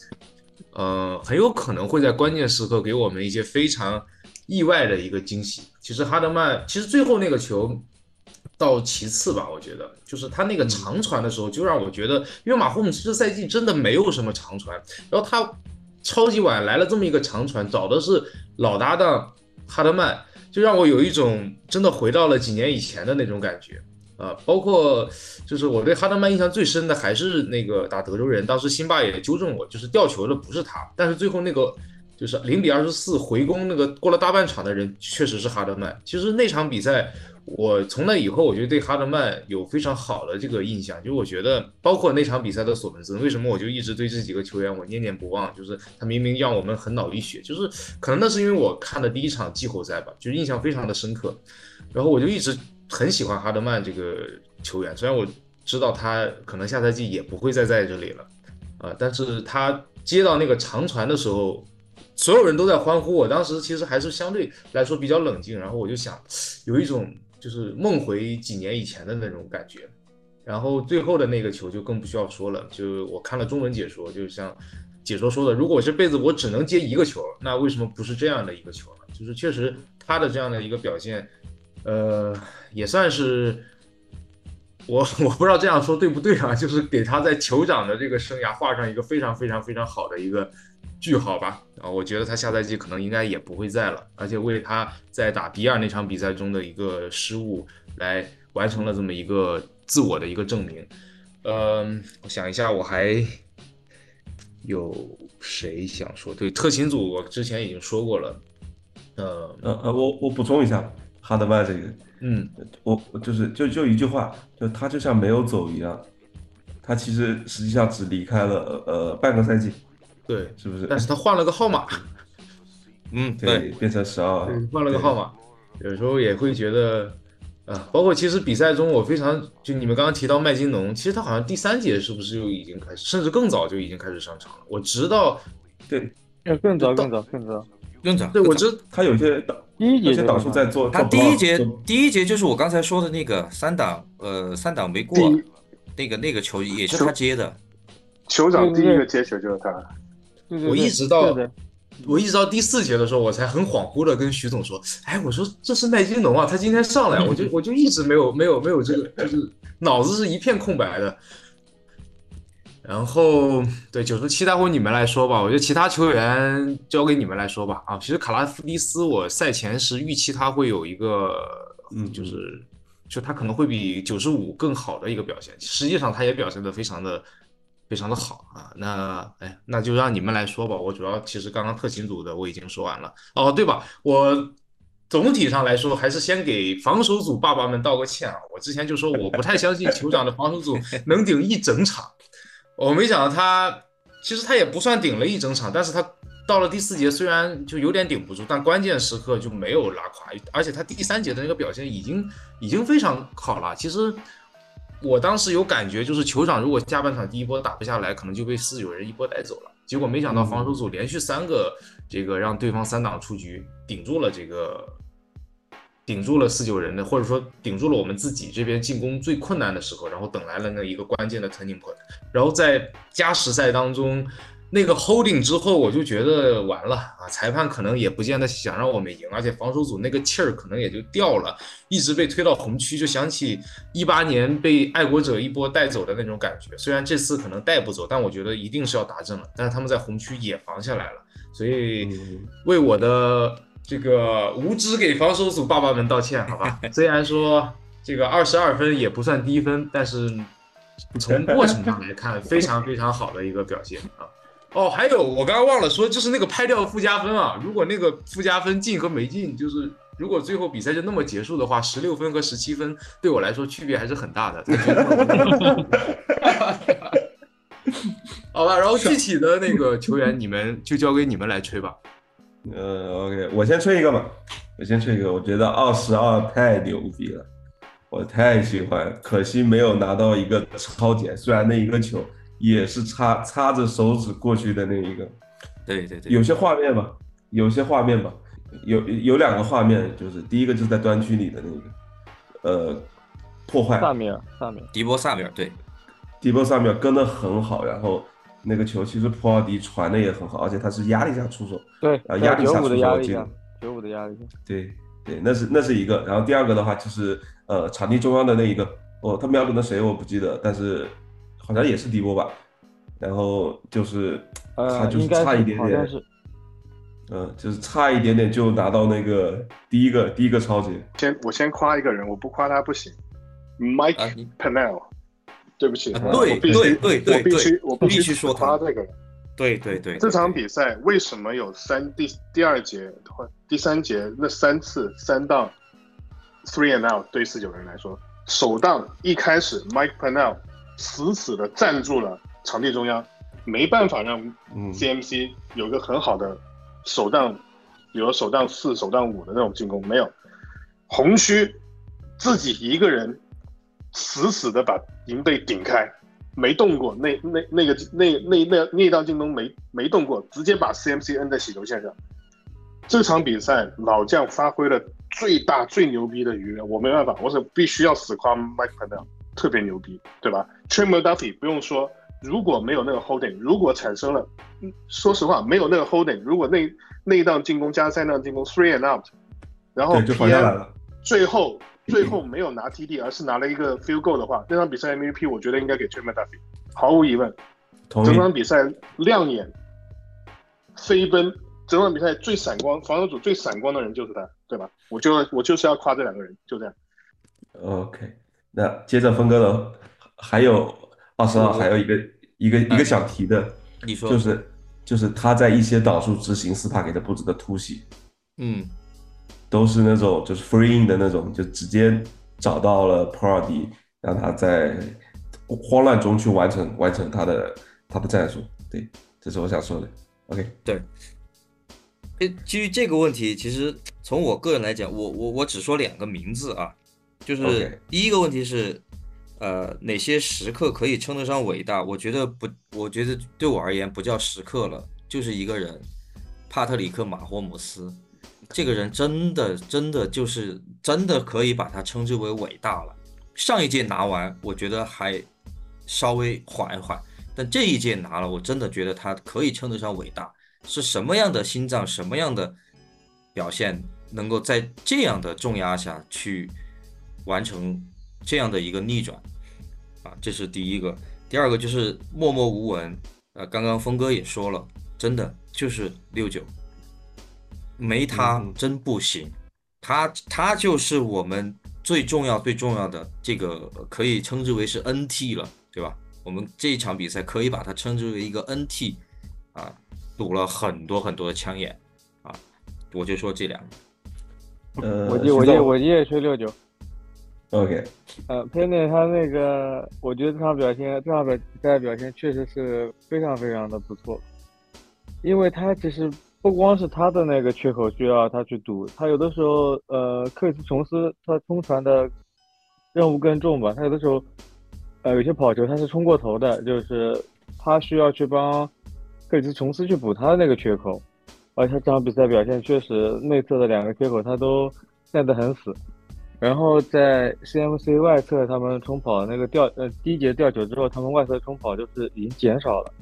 呃，很有可能会在关键时刻给我们一些非常意外的一个惊喜。其实哈德曼，其实最后那个球，到其次吧，我觉得就是他那个长传的时候，就让我觉得，因为马霍姆斯这赛季真的没有什么长传，然后他超级晚来了这么一个长传，找的是老搭档哈德曼，就让我有一种真的回到了几年以前的那种感觉啊。包括就是我对哈德曼印象最深的还是那个打德州人，当时辛巴也纠正我，就是吊球的不是他，但是最后那个。就是零比二十四回攻那个过了大半场的人确实是哈德曼。其实那场比赛，我从那以后我就对哈德曼有非常好的这个印象。就是我觉得，包括那场比赛的索伦森，为什么我就一直对这几个球员我念念不忘？就是他明明让我们很脑溢血，就是可能那是因为我看的第一场季后赛吧，就印象非常的深刻。然后我就一直很喜欢哈德曼这个球员，虽然我知道他可能下赛季也不会再在这里了，啊，但是他接到那个长传的时候。所有人都在欢呼，我当时其实还是相对来说比较冷静，然后我就想，有一种就是梦回几年以前的那种感觉。然后最后的那个球就更不需要说了，就我看了中文解说，就像解说说的，如果我这辈子我只能接一个球，那为什么不是这样的一个球呢？就是确实他的这样的一个表现，呃，也算是我我不知道这样说对不对啊，就是给他在酋长的这个生涯画上一个非常非常非常好的一个。句号吧，啊，我觉得他下赛季可能应该也不会在了，而且为他在打比尔那场比赛中的一个失误来完成了这么一个自我的一个证明。嗯，我想一下，我还有谁想说？对，特勤组我之前已经说过了。呃呃呃，我我补充一下，哈德曼这个，嗯，我我就是就就一句话，就他就像没有走一样，他其实实际上只离开了呃半个赛季。对，是不是？但是他换了个号码，嗯，对，变成十二，换了个号码，有时候也会觉得，啊，包括其实比赛中，我非常就你们刚刚提到麦金农，其实他好像第三节是不是就已经开始，甚至更早就已经开始上场了？我直到，对，要更早更早更早。更早，对我知他有些第一节导数在做，他第一节第一节就是我刚才说的那个三档，呃，三档没过，那个那个球也是他接的，酋长第一个接球就是他。我一直到我一直到第四节的时候，我才很恍惚的跟徐总说：“哎，我说这是麦金农啊，他今天上来，我就 我就一直没有没有没有这个，就是脑子是一片空白的。”然后对九十七，待会你们来说吧，我觉得其他球员交给你们来说吧。啊，其实卡拉夫蒂斯，我赛前是预期他会有一个，嗯，就是就他可能会比九十五更好的一个表现，实际上他也表现的非常的。非常的好啊，那哎，那就让你们来说吧。我主要其实刚刚特勤组的我已经说完了哦，对吧？我总体上来说还是先给防守组爸爸们道个歉啊。我之前就说我不太相信酋长的防守组能顶一整场，我没想到他其实他也不算顶了一整场，但是他到了第四节虽然就有点顶不住，但关键时刻就没有拉垮，而且他第三节的那个表现已经已经非常好了。其实。我当时有感觉，就是酋长如果下半场第一波打不下来，可能就被四九人一波带走了。结果没想到防守组连续三个这个让对方三档出局，顶住了这个，顶住了四九人的，或者说顶住了我们自己这边进攻最困难的时候，然后等来了那一个关键的 turning point，然后在加时赛当中。那个 holding 之后，我就觉得完了啊！裁判可能也不见得想让我们赢，而且防守组那个气儿可能也就掉了，一直被推到红区，就想起一八年被爱国者一波带走的那种感觉。虽然这次可能带不走，但我觉得一定是要打正了。但是他们在红区也防下来了，所以为我的这个无知给防守组爸爸们道歉，好吧？虽然说这个二十二分也不算低分，但是从过程上来看，非常非常好的一个表现啊！哦，还有我刚刚忘了说，就是那个拍掉附加分啊。如果那个附加分进和没进，就是如果最后比赛就那么结束的话，十六分和十七分对我来说区别还是很大的。好吧，然后具体的那个球员，你们就交给你们来吹吧。呃，OK，我先吹一个吧。我先吹一个，我觉得二十二太牛逼了，我太喜欢，可惜没有拿到一个超点，虽然那一个球。也是插插着手指过去的那一个，对对对，有些画面吧，有些画面吧，有有两个画面，就是第一个就是在端区里的那个，呃，破坏。萨米尔，萨米尔，迪波萨米尔，对，迪波萨米尔跟的很好，然后那个球其实普奥迪传的也很好，而且他是压力下出手，对，啊，压力下出手，九五的压力，九五的压力下，对对，那是那是一个。然后第二个的话就是呃场地中央的那一个，哦，他瞄准的谁我不记得，但是好像也是迪波吧。然后就是他就是差一点点，嗯，就是差一点点就拿到那个第一个第一个超级。先我先夸一个人，我不夸他不行，Mike Pennell。对不起，对对对对，我必须我必须说他这个人。对对对，这场比赛为什么有三第第二节或第三节那三次三档 three and out 对四九人来说，首档一开始 Mike Pennell 死死的站住了场地中央，没办法让 CMC 有一个很好的首档，有首档四首档五的那种进攻，没有红区自己一个人。死死的把银背顶开，没动过，那那那个那那那那道进攻没没动过，直接把 CMC 摁在洗头线上。这场比赛老将发挥了最大最牛逼的余热，我没办法，我是必须要死夸 Mike Pennell，特别牛逼，对吧？Trimmer Duffy 不用说，如果没有那个 holding，如果产生了，说实话没有那个 holding，如果那那一档进攻加三档进攻 three and out，然后 PM 最后。最后没有拿 TD，而是拿了一个 field goal 的话，那场比赛 MVP 我觉得应该给 t r e m a Duffy，毫无疑问。整场比赛亮眼、飞奔，整场比赛最闪光，防守组最闪光的人就是他，对吧？我就我就是要夸这两个人，就这样。OK，那接着峰哥的，还有二十二，还有一个一个一个想提的，你说，就是就是他在一些导数执行斯帕给他布置的突袭，嗯。都是那种就是 freeing 的那种，就直接找到了 p r o d 让他在慌乱中去完成完成他的他的战术。对，这是我想说的。OK，对。诶，基于这个问题，其实从我个人来讲，我我我只说两个名字啊，就是第一个问题是，呃，哪些时刻可以称得上伟大？我觉得不，我觉得对我而言不叫时刻了，就是一个人，帕特里克马霍姆斯。这个人真的真的就是真的可以把他称之为伟大了。上一届拿完，我觉得还稍微缓一缓，但这一届拿了，我真的觉得他可以称得上伟大。是什么样的心脏，什么样的表现，能够在这样的重压下去完成这样的一个逆转啊？这是第一个。第二个就是默默无闻。呃，刚刚峰哥也说了，真的就是六九。没他真不行，他他就是我们最重要最重要的这个可以称之为是 NT 了，对吧？我们这一场比赛可以把它称之为一个 NT，啊，堵了很多很多的枪眼，啊，我就说这两个。呃，我就我就我就也吹六九。OK。呃，Penny 他那个，我觉得这场表现这场比赛表现确实是非常非常的不错，因为他其实。不光是他的那个缺口需要他去堵，他有的时候，呃，克里斯琼斯他冲传的任务更重吧，他有的时候，呃，有些跑球他是冲过头的，就是他需要去帮克里斯琼斯去补他的那个缺口，而且这场比赛表现确实内侧的两个缺口他都站得很死，然后在 CMC 外侧他们冲跑那个掉呃第一节掉球之后，他们外侧冲跑就是已经减少了。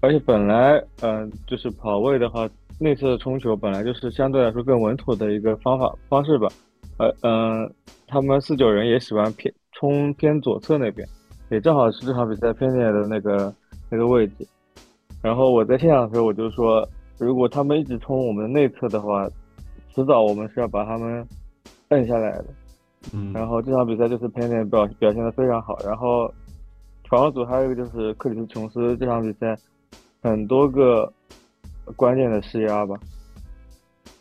而且本来，嗯，就是跑位的话，内侧的冲球本来就是相对来说更稳妥的一个方法方式吧。呃，嗯，他们四九人也喜欢偏冲偏左侧那边，也正好是这场比赛偏点的那个那个位置。然后我在现场的时候我就说，如果他们一直冲我们内侧的话，迟早我们是要把他们摁下来的。嗯。然后这场比赛就是偏点表表现的非常好。然后防守组还有一个就是克里斯琼斯这场比赛。很多个关键的施压吧，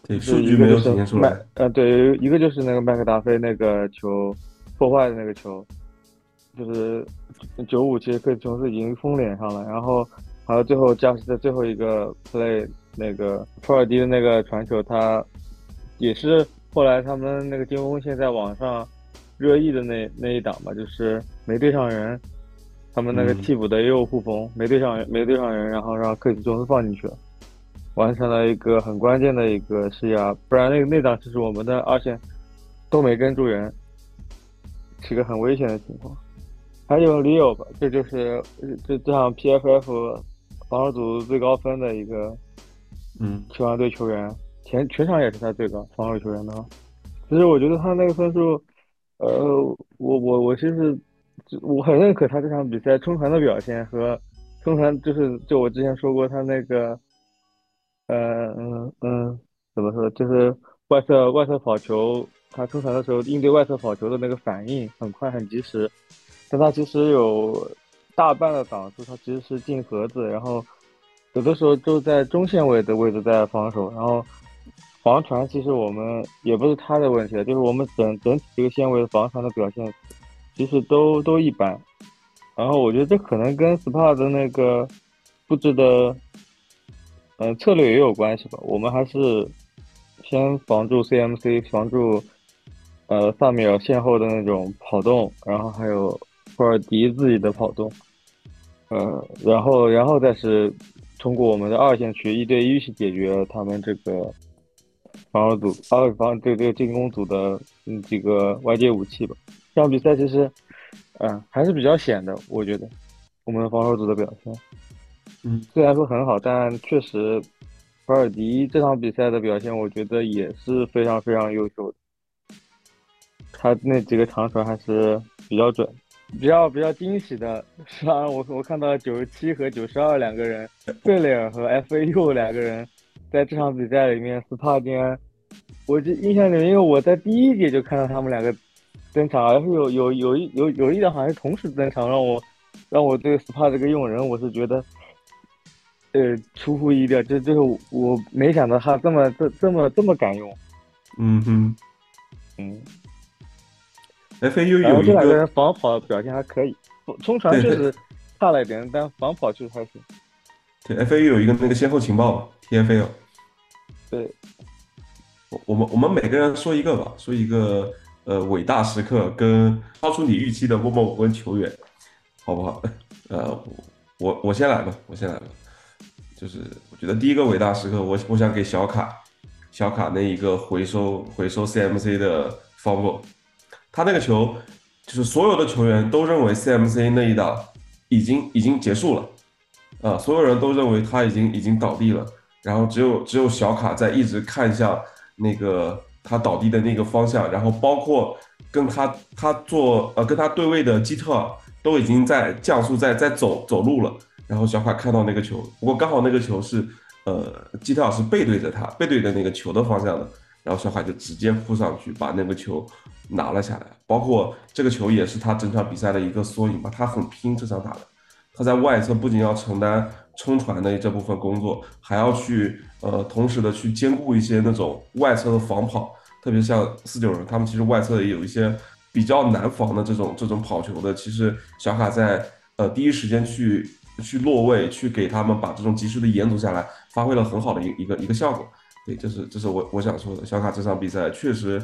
对，数据没有体现出来。呃，对，一个就是那个麦克达菲那个球破坏的那个球，就是九五，其实克里斯琼斯已经封脸上了。然后还有最后加时的最后一个 play，那个托尔迪的那个传球，他也是后来他们那个巅峰线在网上热议的那那一档吧，就是没对上人。他们那个替补的也有护锋，没对上没对上人，然后让克里斯琼斯放进去了，完成了一个很关键的一个施压。不然那个那档其实我们的二线都没跟住人，是个很危险的情况。还有 Leo 吧，这就是这这场 PFF 防守组最高分的一个嗯球员队球员，全全场也是他最高防守球员的，其实我觉得他那个分数，呃，我我我其实我很认可他这场比赛冲传的表现和冲传，就是就我之前说过他那个，呃嗯嗯，怎么说，就是外侧外侧跑球，他冲传的时候应对外侧跑球的那个反应很快很及时，但他其实有大半的档数他其实是进盒子，然后有的时候就在中线位的位置在防守，然后。防传其实我们也不是他的问题了，就是我们整整体这个线位防传的表现，其实都都一般。然后我觉得这可能跟 SPA 的那个布置的，嗯策略也有关系吧。我们还是先防住 CMC，防住呃萨米尔线后的那种跑动，然后还有库尔迪自己的跑动，呃，然后然后再是通过我们的二线去一对一去解决他们这个。防守组，防防这这个进攻组的嗯几个外接武器吧。这场比赛其实，嗯，还是比较险的，我觉得我们防守组的表现，嗯，虽然说很好，但确实，博尔迪这场比赛的表现，我觉得也是非常非常优秀的。他那几个长传还是比较准，比较比较惊喜的是啊，我我看到九十七和九十二两个人，贝雷尔和 FAU 两个人。在这场比赛里面，SPA 竟然，我就印象里面，因为我在第一节就看到他们两个登场，而且有有有一有有一点好像同时登场，让我让我对 SPA 这个用人，我是觉得，呃，出乎意料，就就是我没想到他这么这这么这么敢用。嗯哼，嗯，FAU 有然后这两个人防跑表现还可以，冲传确 实差了一点，但防跑确实还行。对，FAU 有一个那个先后情报，TFL。对，我我们我们每个人说一个吧，说一个呃伟大时刻跟超出你预期的默默无闻球员，好不好？呃，我我先来吧，我先来吧。就是我觉得第一个伟大时刻，我我想给小卡，小卡那一个回收回收 CMC 的 fumble，他那个球就是所有的球员都认为 CMC 那一档已经已经结束了，啊，所有人都认为他已经已经倒地了。然后只有只有小卡在一直看向那个他倒地的那个方向，然后包括跟他他做呃跟他对位的基特都已经在降速在在走走路了，然后小卡看到那个球，不过刚好那个球是呃基特是背对着他背对着那个球的方向的，然后小卡就直接扑上去把那个球拿了下来，包括这个球也是他整场比赛的一个缩影吧，他很拼这场打的，他在外侧不仅要承担。冲传的这部分工作，还要去呃，同时的去兼顾一些那种外侧的防跑，特别像四九人，他们其实外侧也有一些比较难防的这种这种跑球的。其实小卡在呃第一时间去去落位，去给他们把这种及时的延阻下来，发挥了很好的一一个一个效果。对，这是这是我我想说的。小卡这场比赛确实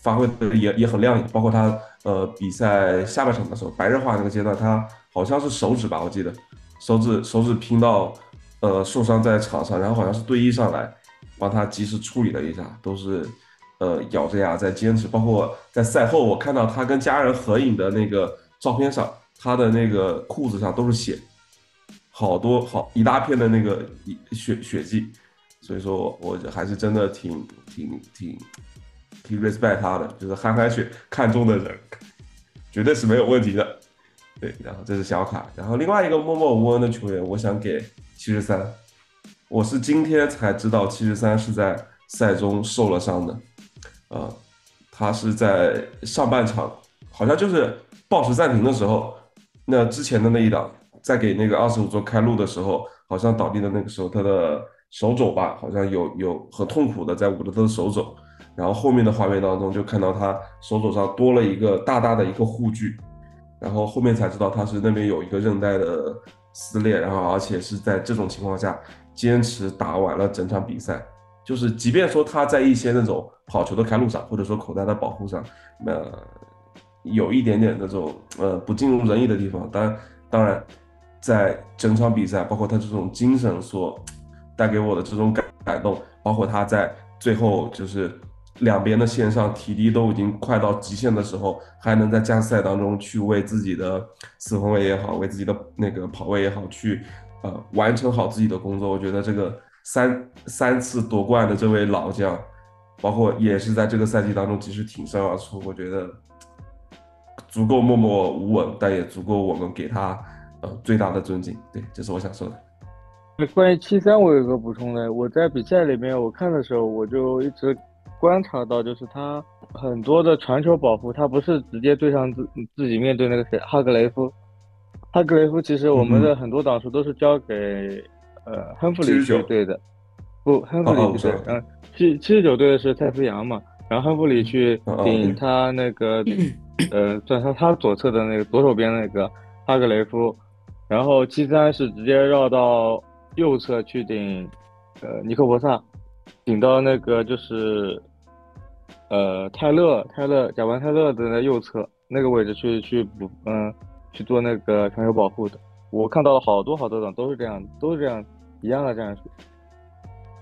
发挥的也也很亮眼，包括他呃比赛下半场的时候，白热化那个阶段，他好像是手指吧，我记得。手指手指拼到，呃，受伤在场上，然后好像是队医上来帮他及时处理了一下，都是，呃，咬着牙在坚持。包括在赛后，我看到他跟家人合影的那个照片上，他的那个裤子上都是血，好多好一大片的那个血血迹。所以说，我还是真的挺挺挺挺 respect 他的，就是憨憨血看中的人，绝对是没有问题的。对，然后这是小卡，然后另外一个默默无闻的球员，我想给七十三。我是今天才知道七十三是在赛中受了伤的，呃，他是在上半场，好像就是报时暂停的时候，那之前的那一档，在给那个二十五座开路的时候，好像倒地的那个时候，他的手肘吧，好像有有很痛苦的在捂着他的手肘，然后后面的画面当中就看到他手肘上多了一个大大的一个护具。然后后面才知道他是那边有一个韧带的撕裂，然后而且是在这种情况下坚持打完了整场比赛。就是即便说他在一些那种跑球的开路上，或者说口袋的保护上，呃，有一点点那种呃不尽如人意的地方，当当然，在整场比赛，包括他这种精神所带给我的这种感感动，包括他在最后就是。两边的线上体力都已经快到极限的时候，还能在加时赛当中去为自己的四分位也好，为自己的那个跑位也好，去呃完成好自己的工作。我觉得这个三三次夺冠的这位老将，包括也是在这个赛季当中及时挺身而出，我觉得足够默默无闻，但也足够我们给他呃最大的尊敬。对，这是我想说的。那关于七三，我有个补充的。我在比赛里面我看的时候，我就一直观察到，就是他很多的传球保护，他不是直接对上自自己面对那个谁哈格雷夫。哈格雷夫其实我们的很多挡数都是交给呃亨弗里去对的，不，亨弗里去对，嗯，七七十九对的是蔡思阳嘛，然后亨弗里去顶他那个呃，算他他左侧的那个左手边那个哈格雷夫，然后七三是直接绕到。右侧去顶，呃，尼克博萨，顶到那个就是，呃，泰勒，泰勒，贾文泰勒的那右侧那个位置去去补，嗯，去做那个传球保护的。我看到了好多好多种都是这样，都是这样一样的战术。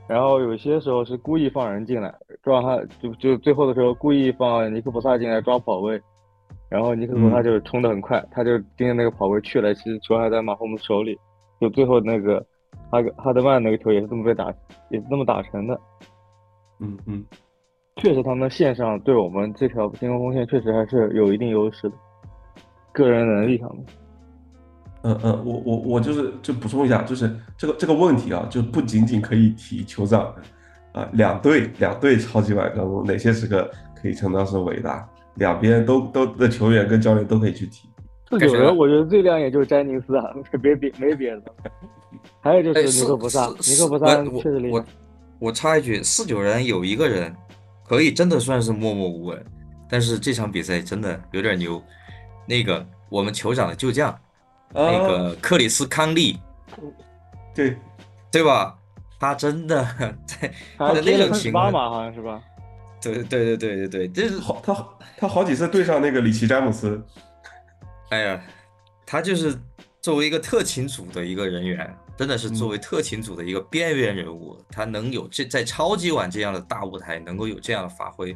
然后有些时候是故意放人进来抓他，就就最后的时候故意放尼克博萨进来抓跑位，然后尼克博萨就冲得很快，他就盯着那个跑位去了，其实球还在马霍姆手里，就最后那个。哈德曼那个球也是这么被打，也是这么打成的。嗯嗯，确实他们线上对我们这条进攻锋线确实还是有一定优势的，个人能力上面。嗯嗯，我我我就是就补充一下，就是这个这个问题啊，就不仅仅可以提酋长啊，两队两队超级碗当中哪些时刻可以称得上是伟大？两边都都的球员跟教练都可以去提。四九人，我觉得最亮眼就是詹尼斯啊，别别没别的。还有就是尼克普萨，尼克普萨确实厉害。我我插一句，四九人有一个人可以真的算是默默无闻，但是这场比赛真的有点牛。那个我们酋长的旧将，那个克里斯康利，对对吧？他真的 在他的那种情况，好像是吧？对对对对对对，这是好他他好几次对上那个里奇詹姆斯。哎呀，他就是作为一个特勤组的一个人员。真的是作为特勤组的一个边缘人物，他能有这在超级碗这样的大舞台能够有这样的发挥，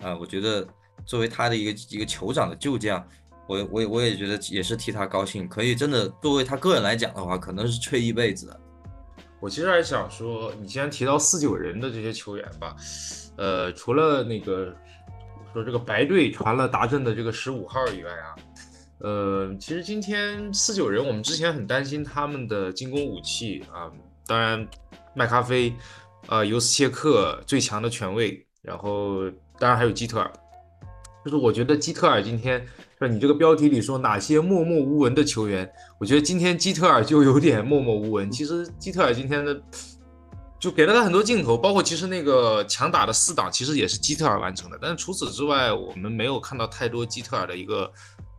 啊，我觉得作为他的一个一个酋长的旧将，我我我也觉得也是替他高兴，可以真的作为他个人来讲的话，可能是吹一辈子。我其实还想说，你既然提到四九人的这些球员吧，呃，除了那个说这个白队传了达阵的这个十五号以外啊。呃，其实今天四九人，我们之前很担心他们的进攻武器啊，当然麦咖菲，呃，尤斯切克最强的权威，然后当然还有基特尔，就是我觉得基特尔今天，是你这个标题里说哪些默默无闻的球员，我觉得今天基特尔就有点默默无闻。其实基特尔今天的就给了他很多镜头，包括其实那个强打的四档其实也是基特尔完成的，但是除此之外，我们没有看到太多基特尔的一个。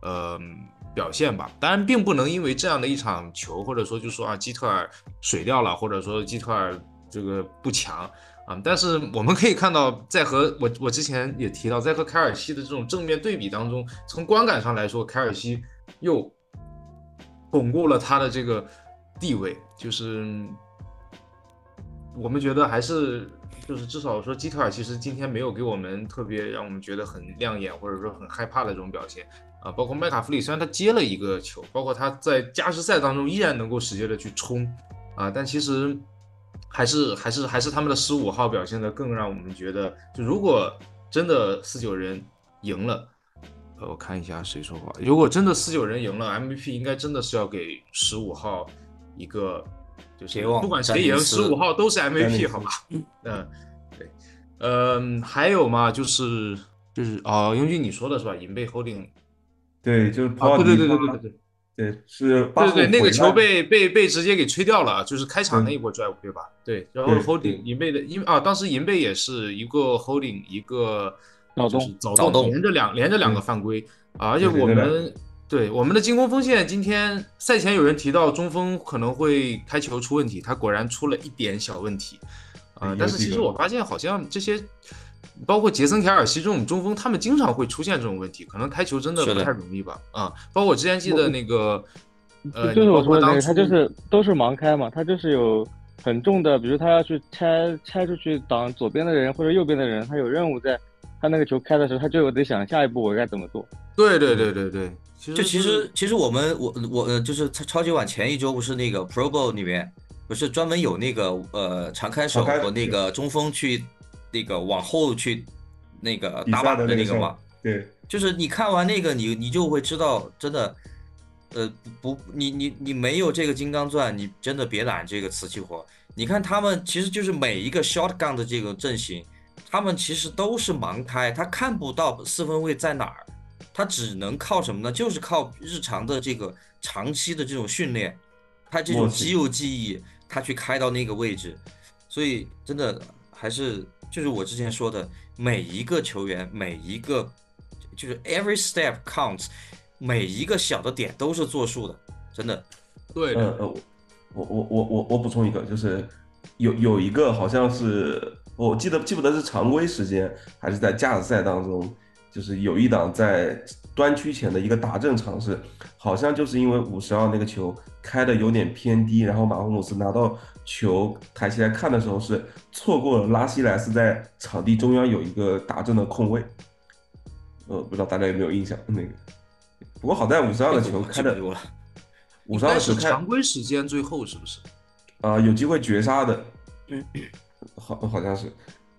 呃，表现吧，当然并不能因为这样的一场球，或者说就说啊，基特尔水掉了，或者说基特尔这个不强啊。但是我们可以看到，在和我我之前也提到，在和凯尔西的这种正面对比当中，从观感上来说，凯尔西又巩固了他的这个地位，就是我们觉得还是就是至少说基特尔其实今天没有给我们特别让我们觉得很亮眼，或者说很害怕的这种表现。啊，包括麦卡弗里，虽然他接了一个球，包括他在加时赛当中依然能够使劲的去冲，啊，但其实还是还是还是他们的十五号表现的更让我们觉得，就如果真的四九人赢了，我看一下谁说话，如果真的四九人赢了，MVP 应该真的是要给十五号一个，就是不管谁赢，十五号都是 MVP，好吧？嗯，对，嗯，还有嘛，就是就是哦，英俊你说的是吧？银背 holding。对，就是抛对对对对对对对，是对对那个球被被被直接给吹掉了，就是开场那一波 drive 对吧？对，然后 holding 银背的，因为啊，当时银背也是一个 holding 一个就是早动连着两连着两个犯规，而且我们对我们的进攻锋线今天赛前有人提到中锋可能会开球出问题，他果然出了一点小问题啊，但是其实我发现好像这些。包括杰森·凯尔西这种中锋，他们经常会出现这种问题，可能开球真的不太容易吧？啊，包括我之前记得那个，呃，就是我说的那个，他就是都是盲开嘛，他就是有很重的，比如他要去拆拆出去挡左边的人或者右边的人，他有任务在，他那个球开的时候，他就得想下一步我该怎么做。对对对对对，就其实其实我们我我就是超级碗前一周不是那个 Pro Bowl 里面。不是专门有那个呃常开手和那个中锋去那个往后去那个打靶的那个时候的那个嘛，对，就是你看完那个你你就会知道，真的，呃不你你你没有这个金刚钻，你真的别揽这个瓷器活。你看他们其实就是每一个 shotgun 的这个阵型，他们其实都是盲开，他看不到四分卫在哪儿，他只能靠什么呢？就是靠日常的这个长期的这种训练，他这种肌肉记忆，他去开到那个位置，所以真的还是就是我之前说的，每一个球员，每一个就是 every step counts，每一个小的点都是作数的，真的。对呃呃，我我我我我补充一个，就是有有一个好像是我记得记不得是常规时间还是在加时赛当中，就是有一档在端区前的一个打正尝试，好像就是因为五十二那个球开的有点偏低，然后马洪姆斯拿到球抬起来看的时候是错过了拉希莱斯在场地中央有一个打正的空位，呃，不知道大家有没有印象那个。不过好在五十二的球开的，五十二的球开常规时间最后是不是？啊、有机会绝杀的，好好像是，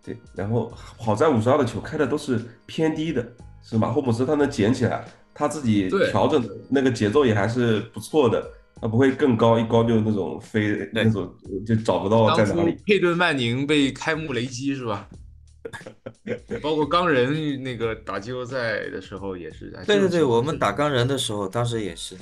对。然后好在五十二的球开的都是偏低的，是马霍姆斯他能捡起来，他自己调整的那个节奏也还是不错的，他不会更高一高就那种飞那种就找不到在哪里。佩顿曼宁被开幕雷击是吧？包括钢人那个打季后赛的时候也是。哎对对对，我们打钢人的时候，当时也是。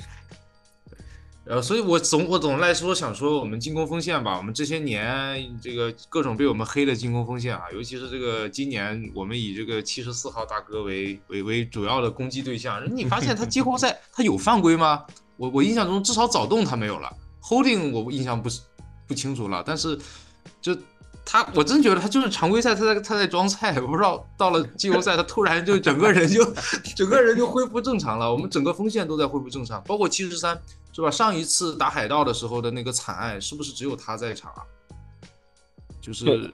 呃，所以我总我总的来说想说，我们进攻锋线吧，我们这些年这个各种被我们黑的进攻锋线啊，尤其是这个今年我们以这个七十四号大哥为为为主要的攻击对象，你发现他季后赛 他有犯规吗？我我印象中至少早动他没有了，holding 我印象不是不清楚了，但是就他我真觉得他就是常规赛他在他在装菜，我不知道到了季后赛他突然就整个人就 整个人就恢复正常了，我们整个锋线都在恢复正常，包括七十三是吧？上一次打海盗的时候的那个惨案，是不是只有他在场啊？就是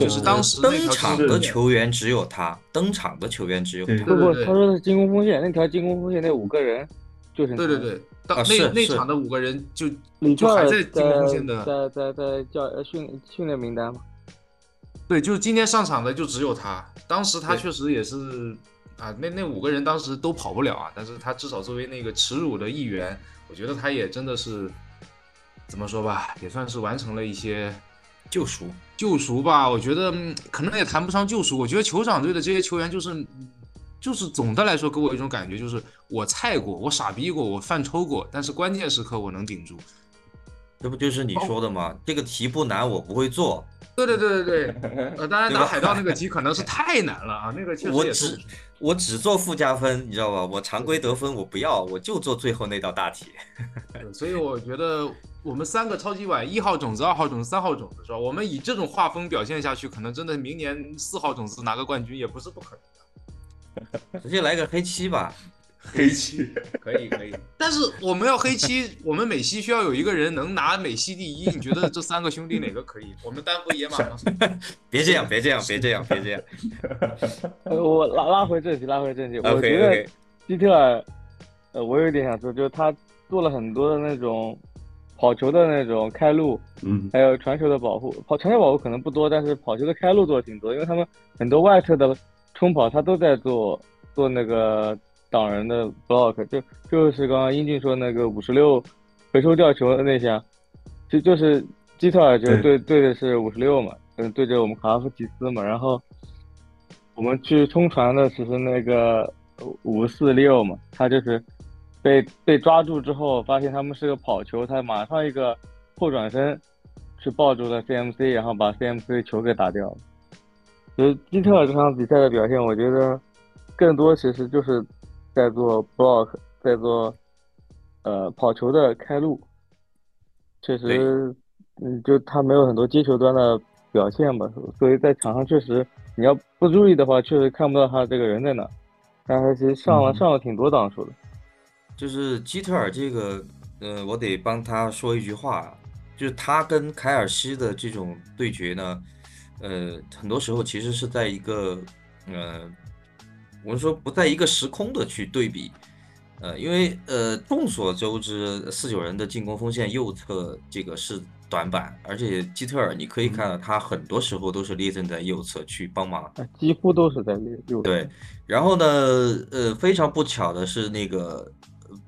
就是当时那条登场的球员只有他，登场的球员只有他。不不，他说的是进攻锋线，那条进攻锋线那五个人就是对对对，当啊那是是那场的五个人就李就还在进攻锋线的，在在在教呃训训练名单嘛。对，就是今天上场的就只有他。当时他确实也是啊，那那五个人当时都跑不了啊，但是他至少作为那个耻辱的一员，我觉得他也真的是怎么说吧，也算是完成了一些救赎。救赎吧，我觉得、嗯可能也谈不上救赎。我觉得酋长队的这些球员就是，就是总的来说给我一种感觉，就是我菜过，我傻逼过，我犯抽过，但是关键时刻我能顶住。这不就是你说的吗？这个题不难，我不会做。对对对对对，呃，当然打海盗那个题可能是太难了啊，那个确实我只我只做附加分，你知道吧？我常规得分我不要，我就做最后那道大题。对所以我觉得我们三个超级碗一号种子、二号种子、三号种子是吧？我们以这种画风表现下去，可能真的明年四号种子拿个冠军也不是不可能。直接来个黑七吧。黑七可以可以，但是我们要黑七，我们美西需要有一个人能拿美西第一。你觉得这三个兄弟哪个可以？我们丹佛野马吗？别这样，别这样，别这样，别这样。呃，我拉拉回正题，拉回正题。我觉得基特尔，呃，我有一点想说，就是他做了很多的那种跑球的那种开路，嗯，还有传球的保护。跑传球保护可能不多，但是跑球的开路做的挺多，因为他们很多外侧的冲跑他都在做做那个挡人的 block，就就是刚刚英俊说那个五十六回收吊球的那下，就就是基特尔就对对对的是五十六嘛，嗯，对着我们卡拉夫奇斯嘛，然后我们去冲传的时候那个五四六嘛，他就是被被抓住之后，发现他们是个跑球，他马上一个后转身去抱住了 CMC，然后把 CMC 球给打掉了。所以基特尔这场比赛的表现，我觉得更多其实就是在做 block，在做呃跑球的开路，确实，嗯，就他没有很多接球端的表现吧，所以在场上确实你要不注意的话，确实看不到他这个人在哪。但他其实上了、嗯上了挺多档数的。就是基特尔这个，呃，我得帮他说一句话，啊就是他跟凯尔西的这种对决呢，呃，很多时候其实是在一个，呃，我们说不在一个时空的去对比，呃，因为呃，众所周知，四九人的进攻锋线右侧这个是短板，而且基特尔你可以看到他很多时候都是列阵在右侧去帮忙，啊几乎都是在右。对，然后呢，呃，非常不巧的是，那个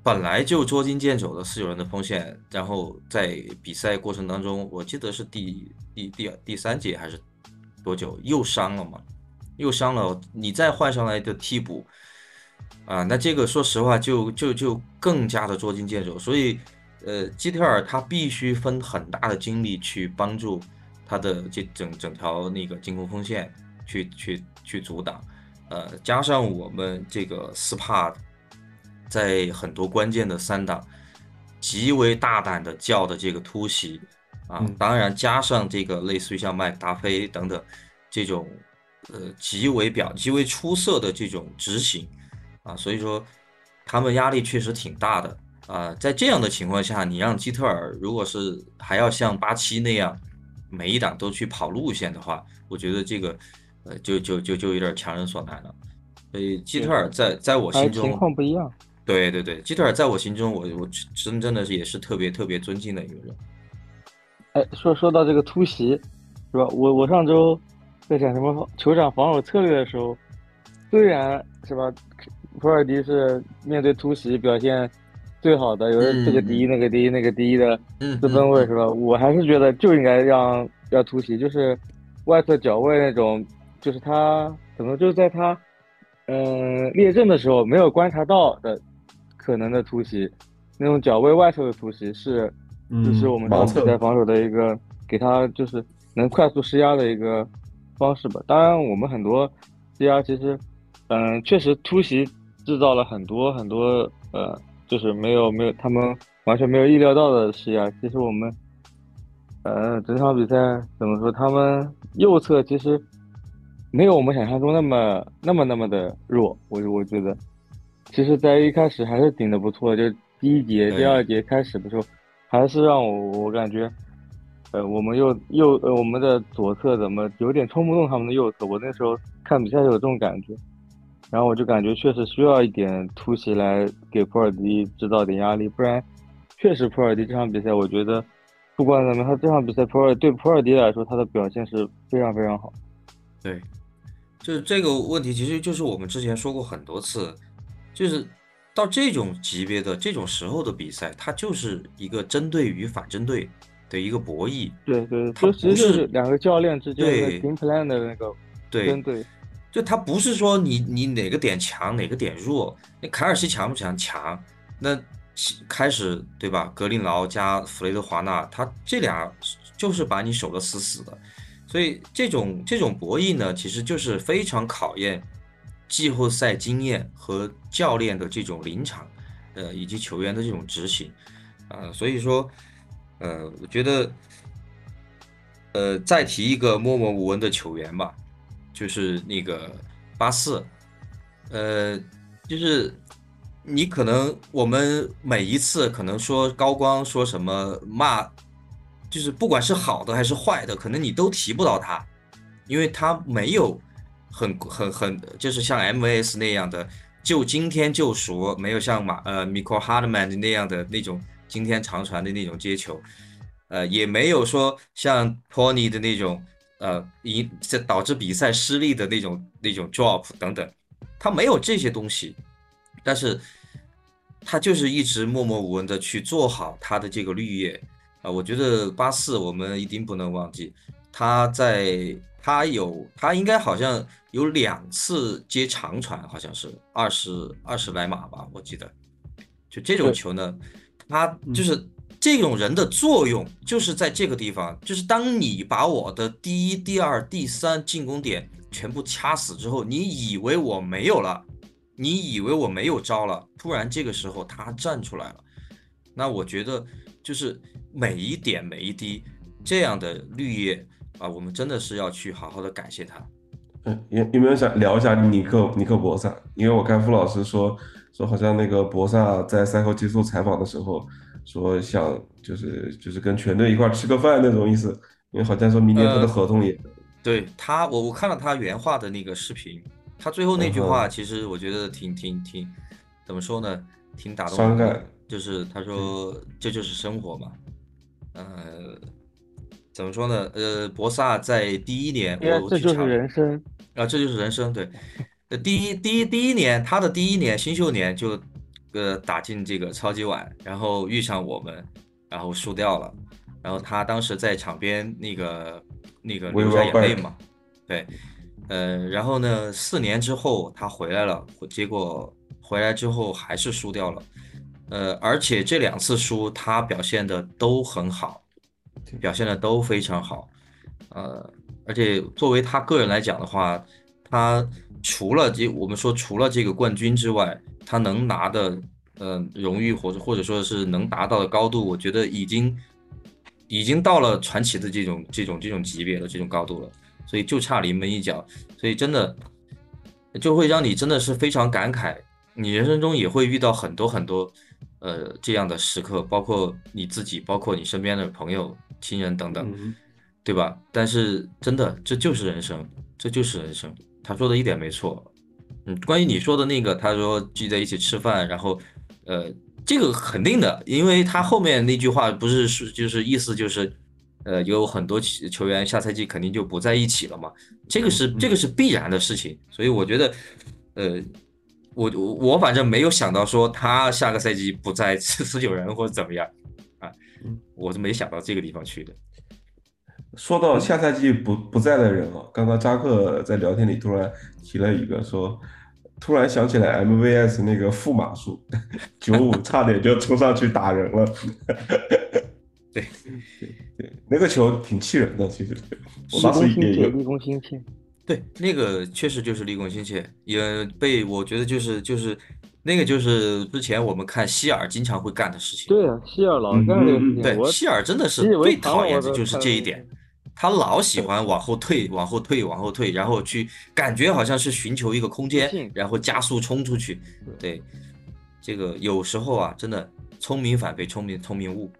本来就捉襟见肘的四九人的锋线，然后在比赛过程当中，我记得是第第第第三节还是多久又伤了嘛？又伤了，你再换上来的替补，啊，那这个说实话就就就更加的捉襟见肘，所以。呃，基特尔他必须分很大的精力去帮助他的这整整条那个进攻锋线去去去阻挡，呃，加上我们这个斯帕在很多关键的三档极为大胆的叫的这个突袭啊，当然加上这个类似于像麦克达菲等等这种呃极为表极为出色的这种执行啊，所以说他们压力确实挺大的。啊，在这样的情况下，你让基特尔如果是还要像八七那样每一档都去跑路线的话，我觉得这个呃就就就就有点强人所难了。所以基特尔在在我心中情况不一样。对对对，基特尔在我心中，我我真真的是也是特别特别尊敬的一个人。哎，说说到这个突袭，是吧？我我上周在讲什么酋长防守策略的时候，虽然是吧，普尔迪是面对突袭表现。最好的有这个第一那个第一那个第一的四分位是吧？我还是觉得就应该让要突袭，就是外侧脚位那种，就是他可能就是在他嗯列阵的时候没有观察到的可能的突袭，那种脚位外侧的突袭是就是我们比赛防守的一个给他就是能快速施压的一个方式吧。当然我们很多施压其实嗯确实突袭制造了很多很多呃。就是没有没有他们完全没有意料到的施压。其实我们，呃，整场比赛怎么说？他们右侧其实没有我们想象中那么那么那么的弱。我我觉得，其实，在一开始还是顶的不错。就第一节、第二节开始的时候，还是让我我感觉，呃，我们右右呃我们的左侧怎么有点冲不动他们的右侧。我那时候看比赛有这种感觉。然后我就感觉确实需要一点突袭来给普尔迪制造点压力，不然确实普尔迪这场比赛，我觉得不管怎么，他这场比赛普尔对普尔迪来说，他的表现是非常非常好。对，就是这个问题，其实就是我们之前说过很多次，就是到这种级别的这种时候的比赛，它就是一个针对与反针对的一个博弈。对对，它不是两个教练之间对 game plan 的那个针对。就他不是说你你哪个点强哪个点弱，那凯尔西强不强强？那开始对吧？格林劳加弗雷德华纳，他这俩就是把你守得死死的，所以这种这种博弈呢，其实就是非常考验季后赛经验和教练的这种临场，呃，以及球员的这种执行，啊，所以说，呃，我觉得，呃，再提一个默默无闻的球员吧。就是那个八四，呃，就是你可能我们每一次可能说高光说什么骂，就是不管是好的还是坏的，可能你都提不到他，因为他没有很很很就是像 MVS 那样的就今天就熟，没有像马呃 m i c h a e Hardman 那样的那种今天长传的那种接球，呃，也没有说像 Pony 的那种。呃，引这导致比赛失利的那种那种 drop 等等，他没有这些东西，但是他就是一直默默无闻的去做好他的这个绿叶啊。我觉得八四我们一定不能忘记，他在他有他应该好像有两次接长传，好像是二十二十来码吧，我记得。就这种球呢，他就是。这种人的作用就是在这个地方，就是当你把我的第一、第二、第三进攻点全部掐死之后，你以为我没有了，你以为我没有招了，突然这个时候他站出来了，那我觉得就是每一点每一滴这样的绿叶啊，我们真的是要去好好的感谢他。嗯，有有没有想聊一下尼克尼克博萨？因为我看傅老师说说好像那个博萨在赛后接受采访的时候。说想就是就是跟全队一块吃个饭那种意思，因为好像说明年他的合同也，对他我我看了他原话的那个视频，他最后那句话其实我觉得挺挺挺怎么说呢，挺打动伤感，就是他说这就是生活嘛，呃，怎么说呢？呃，博萨在第一年，这就是人生。啊，这就是人生。对，呃，第一第一第一年，他的第一年新秀年就呃打进这个超级碗，然后遇上我们，然后输掉了。然后他当时在场边那个那个流下眼泪嘛，对，呃，然后呢，四年之后他回来了，结果回来之后还是输掉了，呃，而且这两次输他表现的都很好，表现的都非常好，呃，而且作为他个人来讲的话，他除了这我们说除了这个冠军之外，他能拿的呃荣誉或者或者说是能达到的高度，我觉得已经已经到了传奇的这种这种这种级别的这种高度了，所以就差临门一脚，所以真的就会让你真的是非常感慨，你人生中也会遇到很多很多呃这样的时刻，包括你自己，包括你身边的朋友、亲人等等。嗯对吧？但是真的，这就是人生，这就是人生。他说的一点没错。嗯，关于你说的那个，他说聚在一起吃饭，然后，呃，这个肯定的，因为他后面那句话不是是就是意思就是，呃，有很多球球员下赛季肯定就不在一起了嘛，这个是这个是必然的事情。所以我觉得，呃，我我我反正没有想到说他下个赛季不在 四九人或者怎么样啊，我是没想到这个地方去的。说到下赛季不不在的人啊，刚刚扎克在聊天里突然提了一个说，突然想起来 MVS 那个负码数，九五差点就冲上去打人了。对对对，那个球挺气人的，其实我立当时功心切，也有立功心切。对，那个确实就是立功心切，也被我觉得就是就是那个就是之前我们看希尔经常会干的事情。对啊，希尔老干这个事情，对，希尔真的是最讨厌的就是这一点，他老喜欢往后退，往后退，往后退，然后去感觉好像是寻求一个空间，然后加速冲出去。对，这个有时候啊，真的聪明反被聪明聪明误。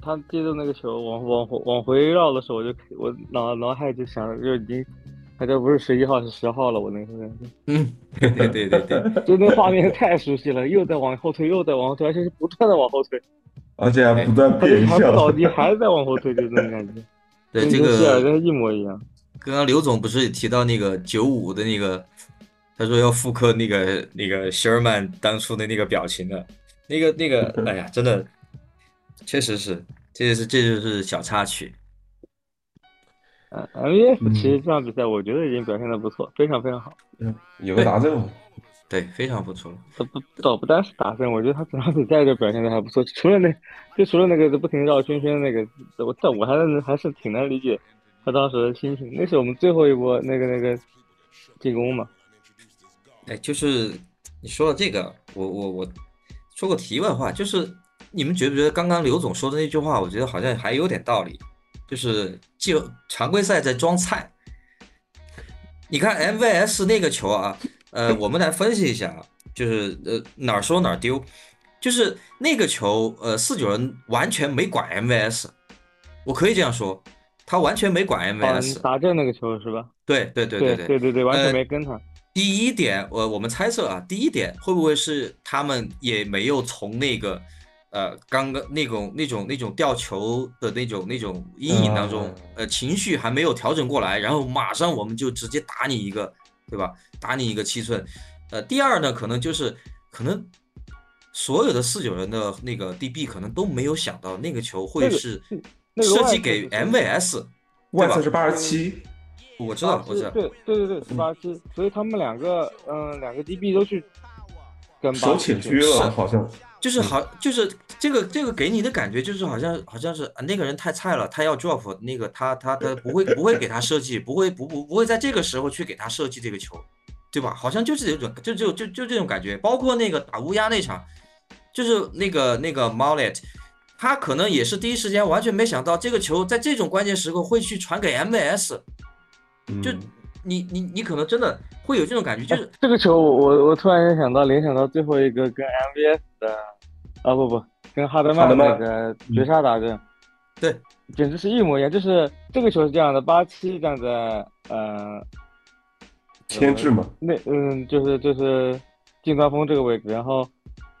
他接的那个球往往回往回绕的时候，我就我脑脑海就想着就已经，他这不是十一号是十号了，我那个感觉。嗯，对对对对对，就那画面太熟悉了，又在往后退，又在往后退，而且是不断的往后退，而且还不断变向。还不倒地，还在往后退，就那种感觉。对这个跟一模一样。刚刚刘总不是也提到那个九五的那个，他说要复刻那个那个希尔曼当初的那个表情的，那个那个，哎呀，真的，确实是，这就是这就是小插曲。呃，NVS 其实这场比赛我觉得已经表现的不错，非常非常好。嗯，有个达阵嘛。对，非常不错。他不倒不单是打胜，我觉得他整场比赛就表现的还不错，除了那就除了那个不停绕圈圈那个，我但我还能还是挺能理解他当时的心情。那是我们最后一波那个那个进攻嘛。哎，就是你说到这个，我我我说个题外话，就是你们觉不觉得刚刚刘总说的那句话，我觉得好像还有点道理，就是就常规赛在装菜。你看 MVS 那个球啊，呃，我们来分析一下啊，就是呃哪儿说哪儿丢，就是那个球，呃，四九人完全没管 MVS，我可以这样说，他完全没管 MVS。打正那个球是吧？对对对对对对对对，完全呃没跟他。第一点，我我们猜测啊，第一点会不会是他们也没有从那个呃刚刚那种那种那种吊球的那种那种阴影当中，呃情绪还没有调整过来，然后马上我们就直接打你一个，对吧？打你一个七寸。呃，第二呢，可能就是可能所有的四九人的那个 DB 可能都没有想到那个球会那个是设计给 MVS，对吧外侧是八十七，我知道，我知道。对对对对，是八七，所以他们两个嗯两个 DB 都去跟手八七去潜去了，好像。就是好，就是这个这个给你的感觉就是好像好像是啊那个人太菜了，他要 drop 那个他他他不会不会给他设计，不会不不不会在这个时候去给他设计这个球，对吧？好像就是这种就就就就这种感觉，包括那个打乌鸦那场，就是那个那个 Mollet，他可能也是第一时间完全没想到这个球在这种关键时刻会去传给 MVS，就你你你可能真的会有这种感觉，就是这个球我我我突然间想到联想到最后一个跟 MVS 的啊不不跟哈德曼哈德曼那个绝杀打阵，对，简直是一模一样。就是这个球是这样的，八七站在呃牵制嘛，那嗯就是就是近端锋这个位置，然后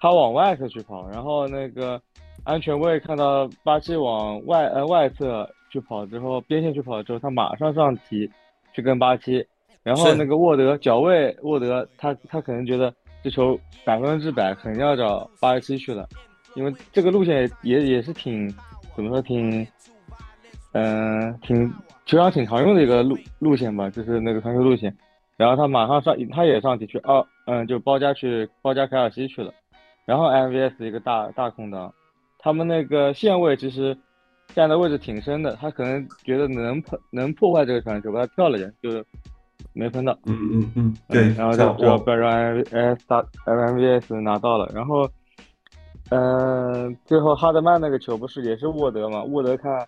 他往外侧去跑，然后那个安全位看到巴西往外呃外侧去跑之后，边线去跑之后，他马上上提去跟巴西，然后那个沃德脚位沃德他他可能觉得这球百分之百肯定要找巴西去了，因为这个路线也也也是挺怎么说挺嗯、挺球场挺常用的一个路路线吧，就是那个传球路线。然后他马上上，他也上体去二，嗯，就包夹去包夹凯尔西去了。然后 MVS 一个大大空档，他们那个线位其实站的位置挺深的，他可能觉得能破能破坏这个传球，把他跳了一下，就没喷到。嗯嗯嗯，对，然后就就被让 MVS 打 MVS 拿到了，然后，嗯、最后哈德曼那个球不是也是沃德嘛？沃德看，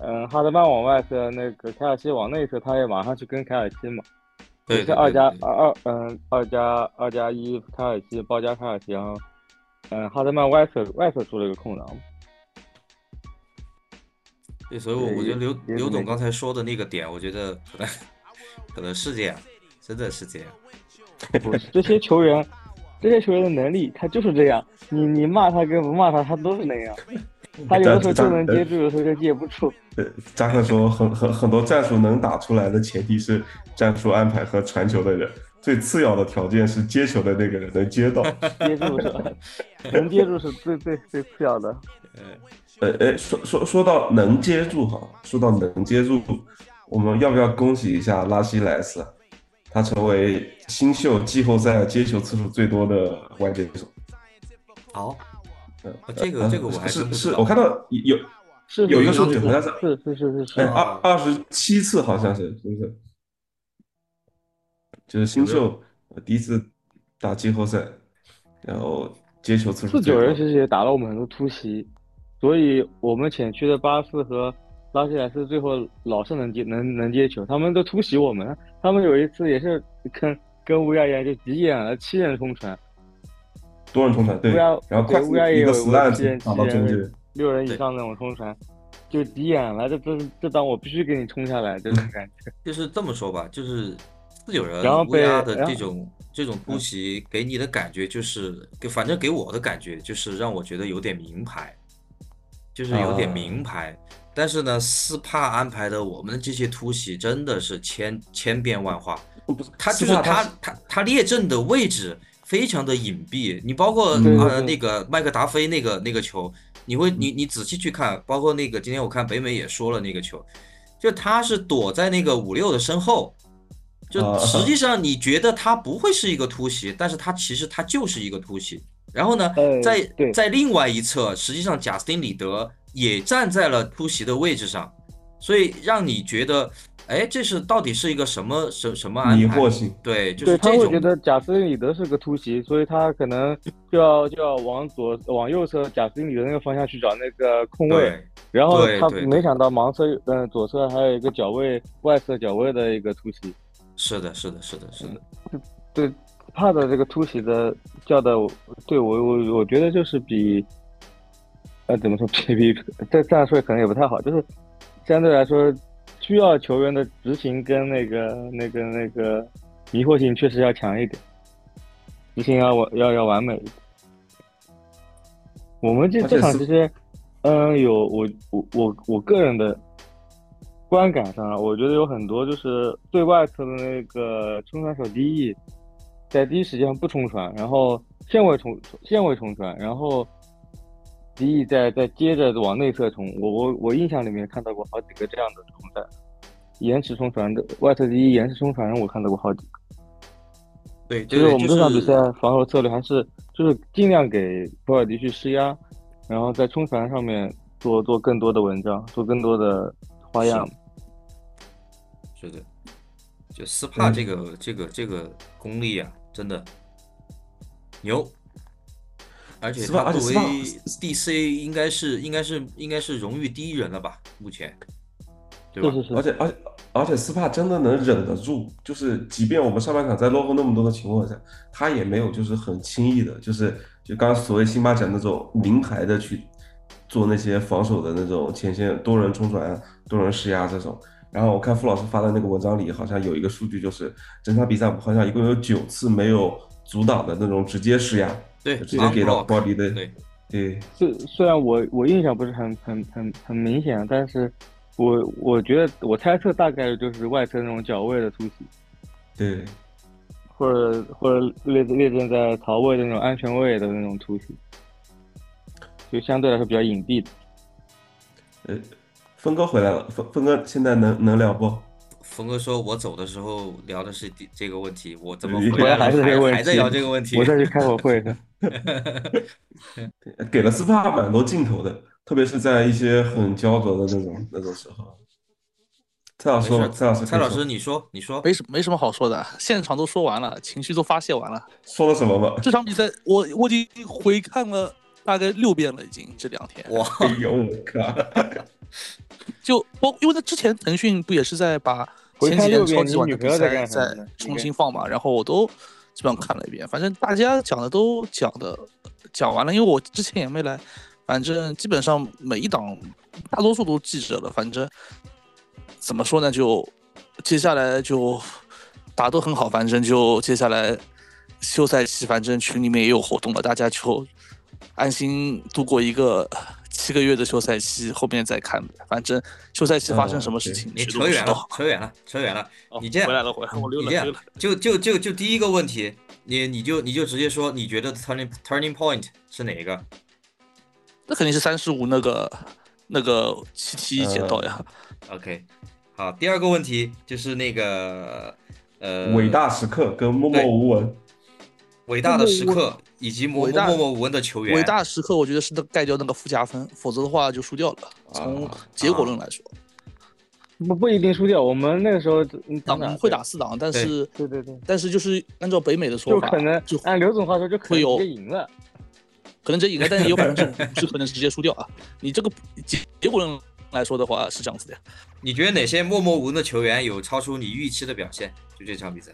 嗯、哈德曼往外侧，那个凯尔西往内侧，他也马上去跟凯尔西嘛，对对也是二加二二嗯二加二加一凯尔西包夹凯尔西，然后，嗯、哈德曼外侧外侧出了一个空档，对，所以我我觉得刘刘总刚才说的那个点，我觉得可能可能是这样，真的是这样。不 是这些球员，这些球员的能力他就是这样，你你骂他跟不骂他，他都是那样，他有的时候就能接住，有的时候就接不住。呃，扎克说很很很多战术能打出来的前提是战术安排和传球的人，最次要的条件是接球的那个人能接到。接住是吧？能接住是最最最次要的。呃呃，说说说到能接住哈，说到能接住，我们要不要恭喜一下拉希莱斯？他成为新秀季后赛接球次数最多的外接手。好，呃，这个呃这个我还是是我看到有是有一个数据好像是是是是是是哎二二十七次好像是是不是？就是新秀呃第一次打季后赛，然后接球次数四九人其实也打了我们很多突袭，所以我们前区的巴斯和拉希莱斯最后老是能接能能接球，他们都突袭我们。他们有一次也是跟跟乌鸦一样，就急眼了，七人冲传，多人冲传对，乌鸦然后快乌鸦也有过 slant 七人打到七人中间，六人以上那种冲传，就急眼了，这这这档我必须给你冲下来，这种 感觉。就是这么说吧，就是四九人乌鸦的这种这种突袭给你的感觉就是，给反正给我的感觉就是让我觉得有点名牌，就是有点啊名牌。但是呢，斯帕安排的我们的这些突袭真的是千千变万化，他就是他他他列阵的位置非常的隐蔽，你包括呃那个麦克达菲那个那个球，你会你你仔细去看，包括那个今天我看北美也说了那个球，就他是躲在那个五六的身后，就啊实际上你觉得他不会是一个突袭，但是他其实他就是一个突袭。然后呢，呃在在另外一侧，实际上贾斯汀里德也站在了突袭的位置上，所以让你觉得，哎，这是到底是一个什么什什么安排？迷惑性。对，就对，是这种。他会觉得贾斯汀里德是个突袭，所以他可能就要 就要往左往右侧贾斯汀里德那个方向去找那个空位，然后他没想到盲侧嗯左侧还有一个脚位外侧脚位的一个突袭，是的，是的，是的，是的，对对帕的这个突袭的叫的，对我我我觉得就是比呃怎么说比 比这这样说可能也不太好，就是相对来说需要球员的执行跟那个那个那个迷惑性确实要强一点，执行要完要要完美一点。我们这这场其实，嗯，有我我我我个人的观感上啊，我觉得有很多就是对外侧的那个冲传手第一，在第一时间不冲传，然后线位冲线位冲传，然后敌意再再接着往内侧冲。我我我印象里面看到过好几个这样的冲传，延迟冲传的外侧第一延迟冲传，我看到过好几个。对，就是我们这场比赛防守策略还是就是尽量给博尔迪去施压，然后在冲传上面做做更多的文章，做更多的花样。是的，就斯帕这个、这个这个功力啊，真的牛，而且斯帕他作为 DC 应该是应该是应该是荣誉第一人了吧？目前，对吧？是是是而且而且而且斯帕真的能忍得住，就是即便我们上半场在落后那么多的情况下，他也没有就是很轻易的，就是就刚刚所谓辛巴讲那种名牌的去做那些防守的那种前线多人冲传、多人施压这种。然后我看傅老师发的那个文章里，好像有一个数据，就是整场比赛好像一共有九次没有阻挡的那种直接施压，对直接给到尔迪的对。对，虽虽然我我印象不是很很很很明显，但是我我觉得我猜测大概率就是外侧那种脚位的突袭，对，或者或者列列阵在槽位的那种安全位的那种突袭，就相对来说比较隐蔽的。呃，峰哥回来了，峰峰哥现在能能聊不？峰哥说：“我走的时候聊的是第这个问题，我怎么回来还是这个问题？还在聊这个问题？我再去开会会的。给了斯帕蛮多镜头的，特别是在一些很焦灼的那种那种时候。蔡老师，蔡老师，蔡老师，你说，你说，没什没什么好说的，现场都说完了，情绪都发泄完了。说了什么吧？这场比赛我我已经回看了大概六遍了，已经这两天。哇，哎呦我靠！就包，因为他之前腾讯不也是在把前几年超级碗的比赛再重新放嘛，然后我都基本上看了一遍。反正大家讲的都讲的讲完了，因为我之前也没来，反正基本上每一档大多数都记着了。反正怎么说呢，就接下来就打都很好，反正就接下来休赛期，反正群里面也有活动了，大家就安心度过一个。七个月的休赛期，后面再看。反正休赛期发生什么事情，你扯远了，扯远了，扯远了。你这样回来了，回来，我溜了，溜了。就就就就第一个问题，你你就你就直接说，你觉得 turning turning point 是哪一个？那肯定是三十五那个那个七七节到呀。OK，好，第二个问题就是那个呃，伟大时刻跟默默无闻。伟大的时刻以及默默默无闻的球员，伟大时刻我觉得是盖掉那个附加分，否则的话就输掉了。从结果论来说，不不一定输掉。我们那个时候档会打四档，但是对对对，但是就是按照北美的说法，就可能就按刘总话说就可能直接赢了，可能直接赢了，但是有可能是是可能是直接输掉啊。你这个结结果论来说的话是这样子的。你觉得哪些默默无闻的球员有超出你预期的表现？就这场比赛。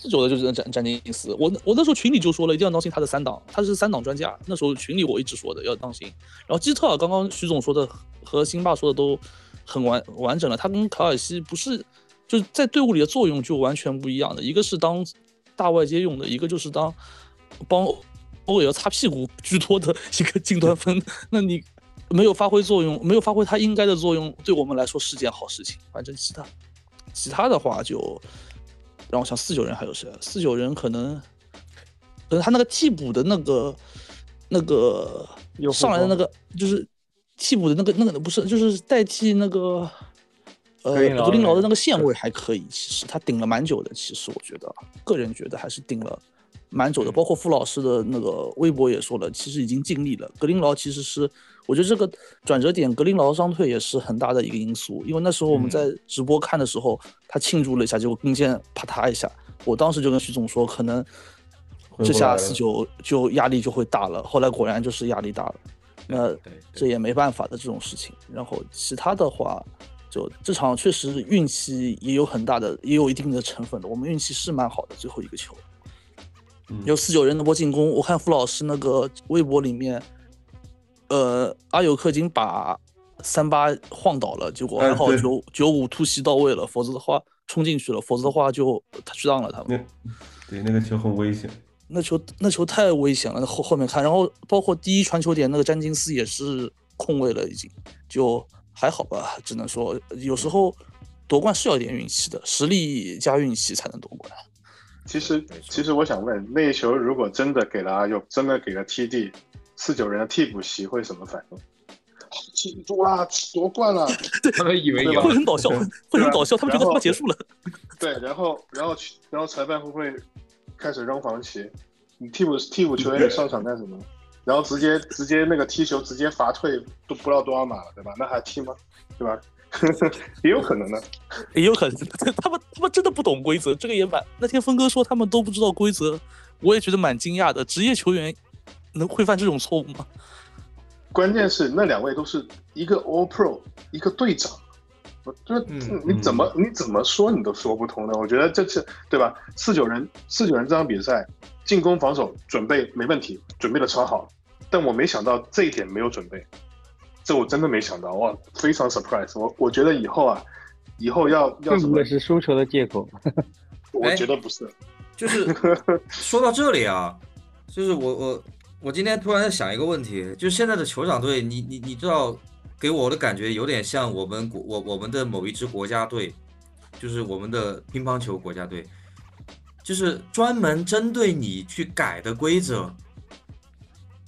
自久的就是詹詹金斯，我我那时候群里就说了，一定要当心他的三档，他是三档专家。那时候群里我一直说的要当心。然后基特尔刚刚徐总说的和辛巴说的都很完完整了，他跟卡尔西不是就是在队伍里的作用就完全不一样的，一个是当大外接用的，一个就是当帮欧尔擦屁股居多的一个近端锋。那你没有发挥作用，没有发挥他应该的作用，对我们来说是件好事情。反正其他其他的话就。让我想四九人还有谁？四九人可能，可能他那个替补的那个那个上来的那个就是替补的那个那个不是就是代替那个呃格林劳的那个线位还可以，其实他顶了蛮久的。其实我觉得个人觉得还是顶了蛮久的。包括傅老师的那个微博也说了，其实已经尽力了。格林劳其实是我觉得这个转折点，格林劳伤退也是很大的一个因素。因为那时候我们在直播看的时候。他庆祝了一下，结果跟腱啪嗒一下。我当时就跟徐总说，可能这下四九就压力就会大了。后来果然就是压力大了，那这也没办法的这种事情。然后其他的话，就这场确实运气也有很大的，也有一定的成分的。我们运气是蛮好的，最后一个球有四九人那波进攻。我看傅老师那个微博里面，呃，阿尤克已经把。三八晃倒了，结果还好九九五突袭到位了，否则的话冲进去了，否则的话就他去让了他们。对，那个球很危险。那球那球太危险了，后后面看，然后包括第一传球点那个詹金斯也是空位了，已经就还好吧，只能说有时候夺冠是要点运气的，实力加运气才能夺冠。其实其实我想问，那一球如果真的给了阿佑，真的给了 TD，四九人的替补席会什么反应？庆祝啦，夺冠了！他们以为会很搞笑，会很搞笑，他们觉得他妈结束了。对，然后，然后，然后裁判会不会开始扔黄旗？你替补替补球员你上场干什么？然后直接直接那个踢球直接罚退，都不知道多少码了，对吧？那还踢吗？对吧？也有可能呢，也有可能。他们他们真的不懂规则，这个也蛮。那天峰哥说他们都不知道规则，我也觉得蛮惊讶的。职业球员能会犯这种错误吗？关键是那两位都是一个 All Pro，一个队长，我就是你怎么你怎么说你都说不通的。我觉得这次对吧？四九人四九人这场比赛进攻防守准备没问题，准备的超好，但我没想到这一点没有准备，这我真的没想到哇，非常 surprise。我我觉得以后啊，以后要要什么？是输球的借口？我觉得不是，就是 说到这里啊，就是我我。我今天突然在想一个问题，就是现在的酋长队，你你你知道，给我的感觉有点像我们国我我们的某一支国家队，就是我们的乒乓球国家队，就是专门针对你去改的规则。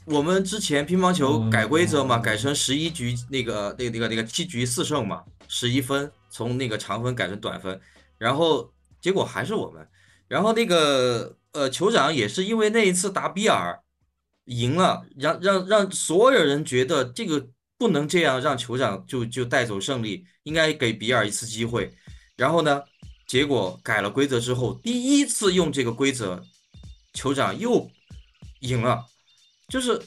我们之前乒乓球改规则嘛，改成十一局那个那个那个那个七局四胜嘛，十一分从那个长分改成短分，然后结果还是我们，然后那个呃酋长也是因为那一次打比尔赢了，让让让所有人觉得这个不能这样让酋长就就带走胜利，应该给比尔一次机会，然后呢，结果改了规则之后，第一次用这个规则，酋长又赢了。就是，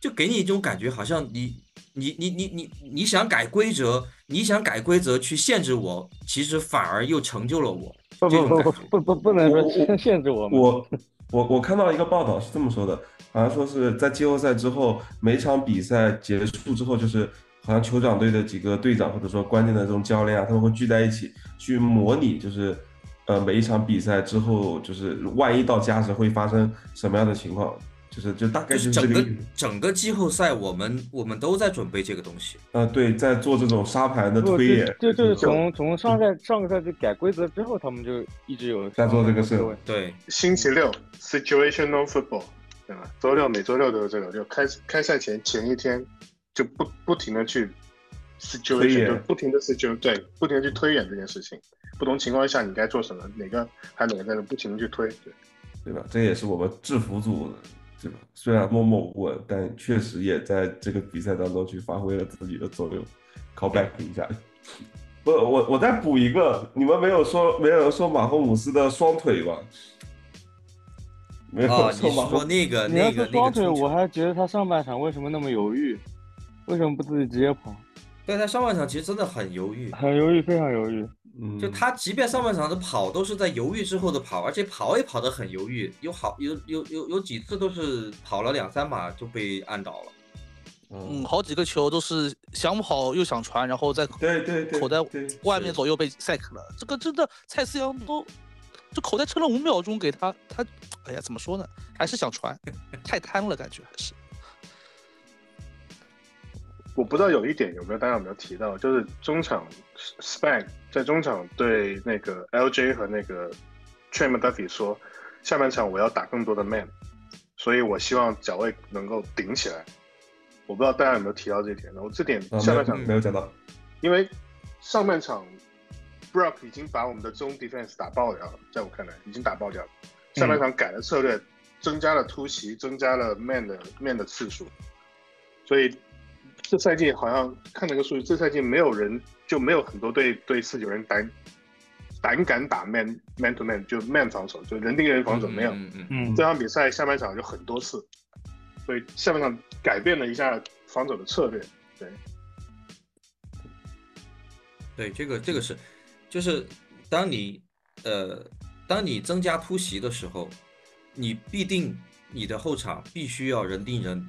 就给你一种感觉，好像你你你你你你想改规则，你想改规则去限制我，其实反而又成就了我。不不不不不不不能说 限制我。我我我看到一个报道是这么说的，好像说是在季后赛之后，每场比赛结束之后，就是好像酋长队的几个队长或者说关键的这种教练啊，他们会聚在一起去模拟，就是呃每一场比赛之后，就是万一到加时会发生什么样的情况。就是就大概就是整个整个季后赛，我们我们都在准备这个东西。呃，对，在做这种沙盘的推演。就就是从从上赛上个赛季改规则之后，他们就一直有在做这个事。对，星期六 situational football，对吧？周六每周六都有这个，就开开赛前前一天就不不停的去 situation，就不停的 situation，对，不停的去推演这件事情。不同情况下你该做什么，哪个还哪个在那不停的去推，对，对吧？这也是我们制服组。虽然默默无闻，但确实也在这个比赛当中去发挥了自己的作用。Call back 一下，不，我我再补一个，你们没有说没有人说马赫姆斯的双腿吧？没有说马霍那个那个双腿，我还觉得他上半场为什么那么犹豫？为什么不自己直接跑？对他上半场其实真的很犹豫，很犹豫，非常犹豫。就他即便上半场的跑都是在犹豫之后的跑，而且跑也跑得很犹豫，有好有有有有几次都是跑了两三码就被按倒了。嗯，好几个球都是想跑又想传，然后在对对口袋外面左右被 sack 了。这个真的蔡思阳都这口袋撑了五秒钟给他，他哎呀怎么说呢？还是想传，太贪了感觉还是。我不知道有一点有没有大家有没有提到，就是中场 Span 在中场对那个 LJ 和那个 Trey McDuffie 说，下半场我要打更多的 man，所以我希望脚位能够顶起来。我不知道大家有没有提到这点，然后这点下半场没有讲到，因为上半场 Brock 已经把我们的中 defense 打爆掉了，在我看来已经打爆掉了。下半场改了策略，增加了突袭，增加了 man 的 man 的次数，所以。这赛季好像看那个数据，这赛季没有人就没有很多队对四九人胆胆敢打 man man to man 就 man 防守，就人盯人防守没有。嗯嗯嗯。这场比赛下半场就很多次，所以下半场改变了一下防守的策略。对，对，这个这个是，就是当你呃当你增加突袭的时候，你必定你的后场必须要人盯人。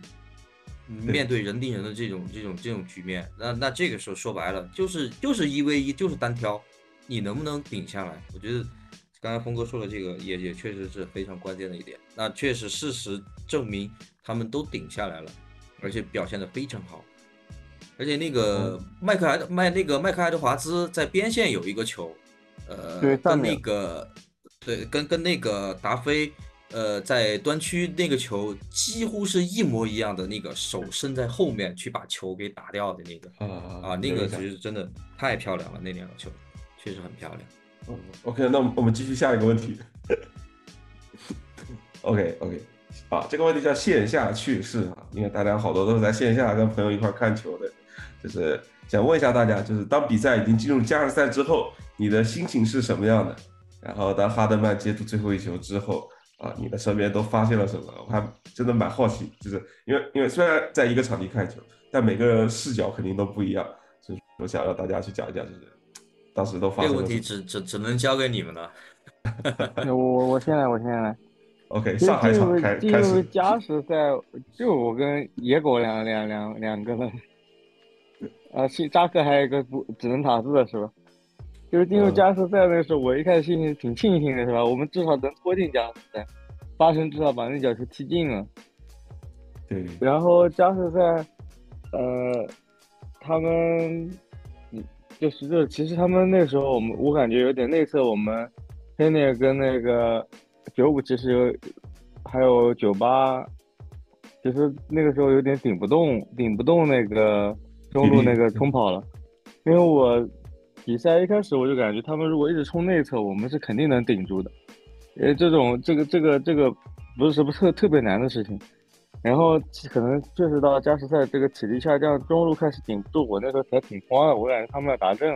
面对人盯人的这种这种这种局面，那那这个时候说白了就是就是一 v 一，就是单挑，你能不能顶下来？我觉得刚才峰哥说的这个也也确实是非常关键的一点。那确实事实证明他们都顶下来了，而且表现的非常好。而且那个麦克埃麦那个麦克爱德华兹在边线有一个球，呃，跟那个对跟跟那个达菲。呃，在端区那个球几乎是一模一样的，那个手伸在后面去把球给打掉的那个啊啊，那个其实真的太漂亮了，那两个球确实很漂亮。嗯，OK，那我们继续下一个问题。OK OK，啊，这个问题叫线下趣事啊，因为大家好多都是在线下跟朋友一块看球的，就是想问一下大家，就是当比赛已经进入加时赛之后，你的心情是什么样的？然后当哈德曼接住最后一球之后。啊，你的身边都发现了什么？我还真的蛮好奇，就是因为因为虽然在一个场地看球，但每个人视角肯定都不一样，所以我想让大家去讲一讲，就是当时都发生这个问题只只只能交给你们了。我我我先来，我先来。OK，上海场开开始。加时赛就我跟野狗两两两两个人，呃，新扎克还有一个不只能打字的是吧？就是进入加时赛的时候，我一开始心情挺庆幸的，是吧？我们至少能拖进加时赛，八神至少把那脚球踢进了。对，然后加时赛，呃，他们，嗯，就是这其实他们那时候我们我感觉有点内测，我们天内跟那个九五其实有，还有九八，其实那个时候有点顶不动，顶不动那个中路那个冲跑了，因为我比赛一开始我就感觉他们如果一直冲内侧，我们是肯定能顶住的，因为这种这个这个这个不是什么特特别难的事情。然后可能确实到加时赛这个体力下降，中路开始顶不住，我那时候才挺慌的，我感觉他们要打阵。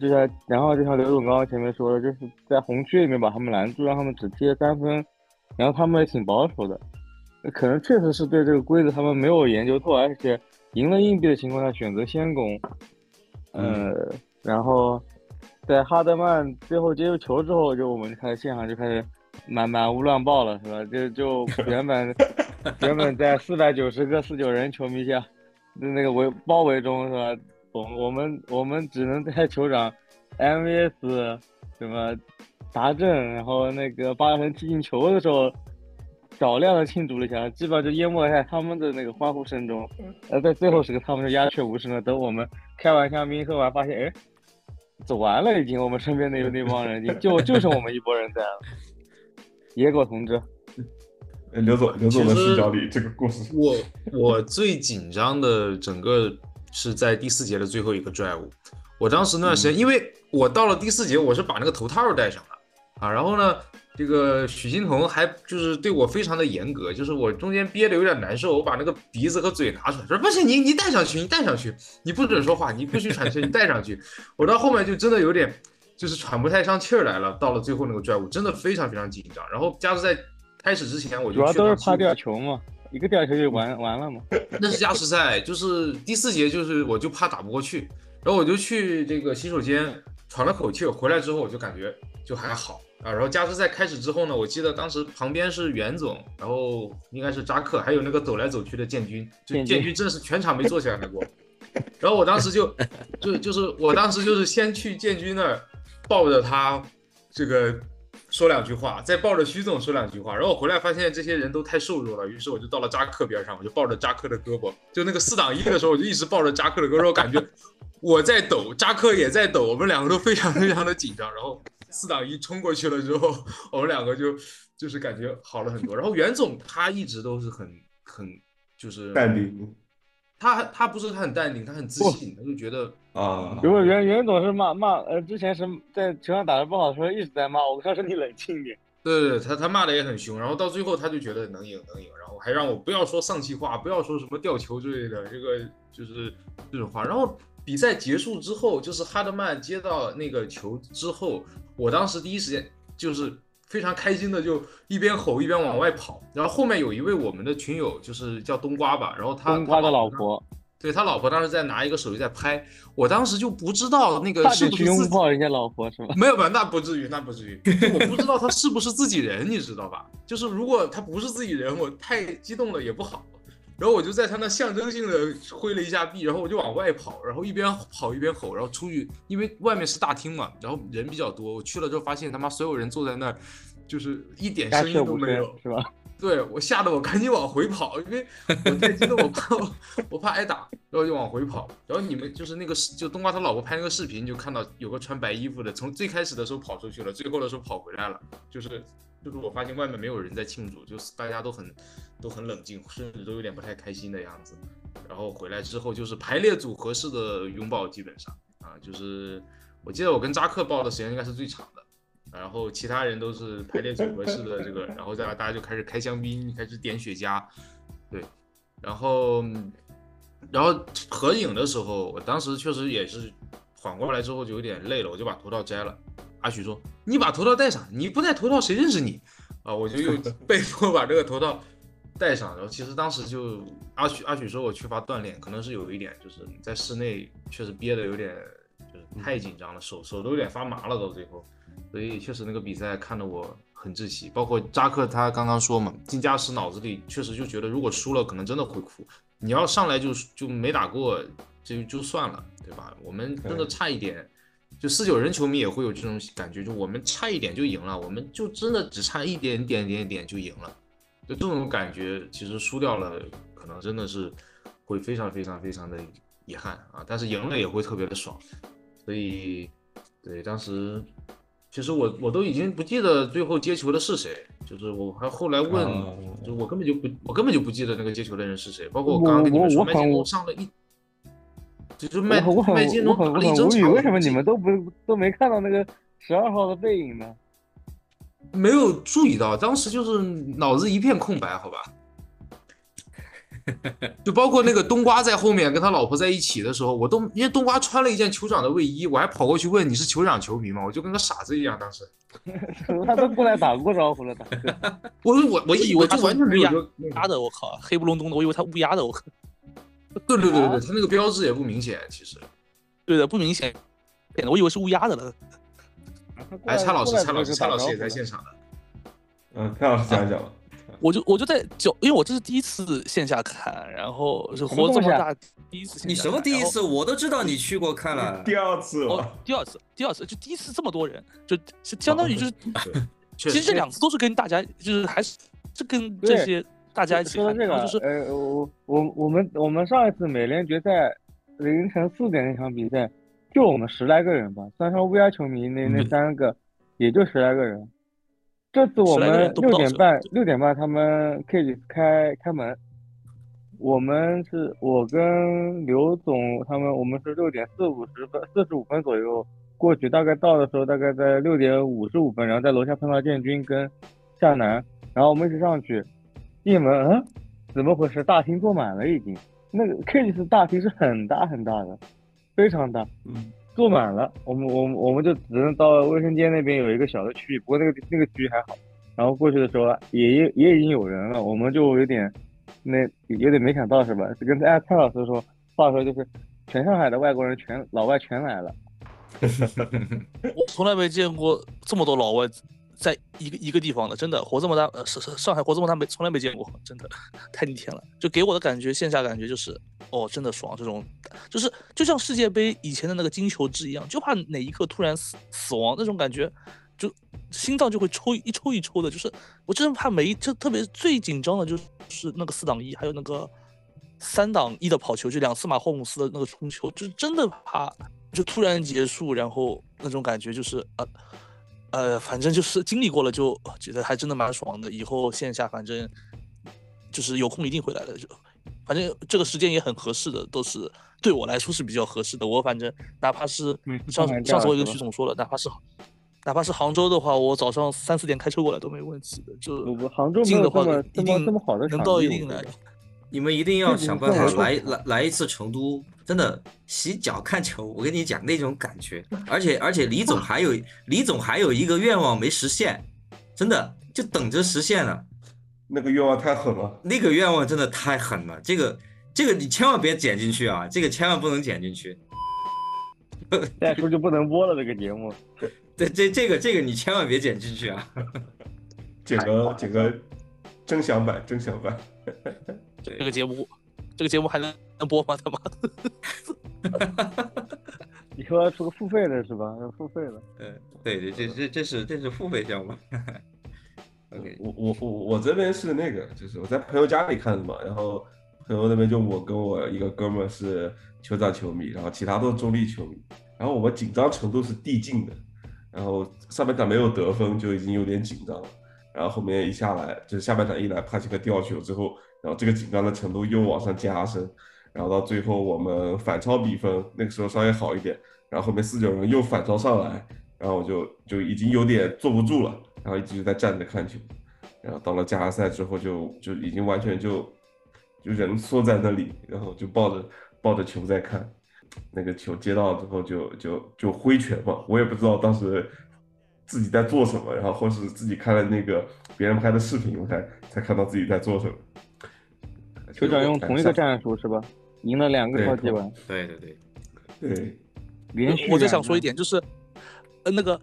就像然后就像刘总刚刚前面说的，就是在红区里面把他们拦住，让他们只贴三分，然后他们也挺保守的，可能确实是对这个规则他们没有研究透，而且赢了硬币的情况下选择先攻，呃，然后在哈德曼最后接住球之后，就我们就开始现场就开始满满屋乱爆了，是吧？就就原本。原本在四百九十个四九人球迷下，那个围包围中是吧？我我们我们只能在球场 MVS 什么达阵，然后那个八神踢进球的时候，少量的庆祝了一下，基本上就淹没在他们的那个欢呼声中。呃，在最后时刻，他们就鸦雀无声了。等我们开完香槟喝完，发现哎，走完了已经，我们身边那那帮人就就剩我们一拨人在了。野狗同志。刘总，刘总的视角里，这个故事，我我最紧张的整个是在第四节的最后一个 drive。我当时那段时间，因为我到了第四节，我是把那个头套戴上了啊，然后呢，这个许欣桐还就是对我非常的严格，就是我中间憋的有点难受，我把那个鼻子和嘴拿出来，说不行，你你戴上去，你戴上去，你不准说话，你不许喘气，你戴上去。我到后面就真的有点就是喘不太上气儿来了，到了最后那个 drive，真的非常非常紧张。然后加时赛。开始之前我就主要都是怕掉球嘛，一个掉球就完完了嘛。那是加时赛，就是第四节，就是我就怕打不过去，然后我就去这个洗手间喘了口气，回来之后我就感觉就还好啊。然后加时赛开始之后呢，我记得当时旁边是袁总，然后应该是扎克，还有那个走来走去的建军，就建军真的是全场没坐起来过。然后我当时就就就是我当时就是先去建军那儿抱着他这个。说两句话，再抱着徐总说两句话，然后我回来发现这些人都太瘦弱了，于是我就到了扎克边上，我就抱着扎克的胳膊，就那个四档一的时候，我就一直抱着扎克的胳膊，我感觉我在抖，扎克也在抖，我们两个都非常非常的紧张。然后四挡一冲过去了之后，我们两个就就是感觉好了很多。然后袁总他一直都是很很就是淡定。他他不是他很淡定，他很自信，他就觉得啊。如果袁袁总是骂骂呃，之前是在球场打的不好的时候一直在骂我，他说你冷静点。对对，他他骂的也很凶，然后到最后他就觉得能赢能赢，然后还让我不要说丧气话，不要说什么掉球之类的，这个就是这种话。然后比赛结束之后，就是哈德曼接到那个球之后，我当时第一时间就是。非常开心的就一边吼一边往外跑，然后后面有一位我们的群友就是叫冬瓜吧，然后他冬瓜的老婆，对他老婆当时在拿一个手机在拍，我当时就不知道那个是不是拥抱人家老婆是吧？没有吧，那不至于，那不至于，我不知道他是不是自己人，你知道吧？就是如果他不是自己人，我太激动了也不好。然后我就在他那象征性的挥了一下臂，然后我就往外跑，然后一边跑一边吼，然后出去，因为外面是大厅嘛，然后人比较多。我去了之后发现他妈所有人坐在那儿，就是一点声音都没有，是吧？对我吓得我赶紧往回跑，因为我太激动，我怕我怕挨打，然后就往回跑。然后你们就是那个就冬瓜他老婆拍那个视频，就看到有个穿白衣服的，从最开始的时候跑出去了，最后的时候跑回来了，就是。就是我发现外面没有人在庆祝，就是大家都很都很冷静，甚至都有点不太开心的样子。然后回来之后就是排列组合式的拥抱，基本上啊，就是我记得我跟扎克抱的时间应该是最长的，然后其他人都是排列组合式的这个，然后再大家就开始开香槟，开始点雪茄，对，然后然后合影的时候，我当时确实也是缓过来之后就有点累了，我就把头套摘了。阿许说：“你把头套戴上，你不戴头套谁认识你？”啊，我就又 被迫把这个头套戴上。然后其实当时就阿许阿许说我缺乏锻炼，可能是有一点，就是在室内确实憋的有点，就是太紧张了，手手都有点发麻了。到最后，所以确实那个比赛看得我很窒息。包括扎克他刚刚说嘛，进加时脑子里确实就觉得如果输了可能真的会哭。你要上来就就没打过就就算了，对吧？我们真的差一点。就四九人球迷也会有这种感觉，就我们差一点就赢了，我们就真的只差一点点点点就赢了，就这种感觉，其实输掉了，可能真的是会非常非常非常的遗憾啊。但是赢了也会特别的爽，所以对当时，其实我我都已经不记得最后接球的是谁，就是我还后来问，就我根本就不我根本就不记得那个接球的人是谁，包括我刚刚跟你们说麦金龙上了一，就是麦麦金龙打了一整场，为什么你们都不都没看到那个十二号的背影呢？没有注意到，当时就是脑子一片空白，好吧。就包括那个冬瓜在后面跟他老婆在一起的时候，我都因为冬瓜穿了一件酋长的卫衣，我还跑过去问你是酋长球迷吗？我就跟个傻子一样，当时 他都过来打过招呼了，大哥。我我我以为他完全没有乌鸦就乌鸦的，我靠，黑不隆咚的，我以为他乌鸦的，我靠。对对对对对，他那个标志也不明显，其实。对的，不明显，我以为是乌鸦的了。哎，蔡老师，蔡老师，蔡老师也在现场的。嗯，蔡老师讲一讲吧。我就我就在就因为我这是第一次线下看，然后是活这么大第一次线下看。你什么第一次？我都知道你去过看了。第二次哦，第二次，第二次就第一次这么多人，就相当于就是，其实这两次都是跟大家，就是还是是跟这些大家一起看，说到这个，就是呃，我我我们我们上一次美联决赛凌晨四点那场比赛，就我们十来个人吧，算上 VR 球迷那那三个，也就十来个人。这次我们六点半六点半他们 k a g e 开开门，我们是我跟刘总他们，我们是六点四五十分四十五分左右过去，大概到的时候大概在六点五十五分，然后在楼下碰到建军跟夏楠，然后我们一起上去，一门嗯，怎么回事？大厅坐满了已经，那个 Cage 大厅是很大很大的，非常大，嗯，坐满了，我们我们我们就只能到卫生间那边有一个小的区域，不过那个那个区域还好。然后过去的时候也也也已经有人了，我们就有点那有点没想到是吧？就跟哎蔡老师说，话说就是全上海的外国人全老外全来了，我从来没见过这么多老外在一个一个地方的，真的活这么大，呃，上上海活这么大没从来没见过，真的 太逆天了。就给我的感觉，线下感觉就是，哦，真的爽，这种就是就像世界杯以前的那个金球制一样，就怕哪一刻突然死死亡那种感觉，就心脏就会抽一抽一抽的。就是我真的怕每一，就特别最紧张的就是那个四挡一，还有那个三档一的跑球，就两次马霍姆斯的那个冲球，就真的怕就突然结束，然后那种感觉就是呃。呃，反正就是经历过了，就觉得还真的蛮爽的。以后线下反正就是有空一定会来的，就反正这个时间也很合适的，都是对我来说是比较合适的。我反正哪怕是上放假上次我也跟徐总说了，哪怕是哪怕是杭州的话，我早上三四点开车过来都没问题的。就我们杭州近的话一定这么好的能到一定的得。你们一定要想办法来来来一次成都，真的洗脚看球，我跟你讲那种感觉。而且而且李总还有李总还有一个愿望没实现，真的就等着实现了。那个愿望太狠了，那个愿望真的太狠了，这个这个你千万别剪进去啊，这个千万不能剪进去。再说就不能播了这个节目。这这这个这个你千万别剪进去啊！剪个剪个真享版，真享版。这个节目，这个节目还能能播吗？他妈的！你说要出个付费的是吧？要付费的。呃，对对，这这这是这是付费项目。OK，我我我我这边是那个，就是我在朋友家里看的嘛，然后朋友那边就我跟我一个哥们是酋长球迷，然后其他都是中立球迷，然后我们紧张程度是递进的，然后上半场没有得分就已经有点紧张了，然后后面一下来就是下半场一来帕奇克吊球之后，然后这个紧张的程度又往上加深，然后到最后我们反超比分，那个时候稍微好一点，然后后面四九人又反超上来，然后我就就已经有点坐不住了，然后一直在站着看球，然后到了加时赛之后就就已经完全就就人缩在那里，然后就抱着抱着球在看，那个球接到之后就就就挥拳嘛，我也不知道当时自己在做什么，然后或是自己看了那个别人拍的视频，我才才看到自己在做什么。酋长用同一个战术是吧？赢了两个超级碗，对对对，对，连续我就想说一点，就是呃那个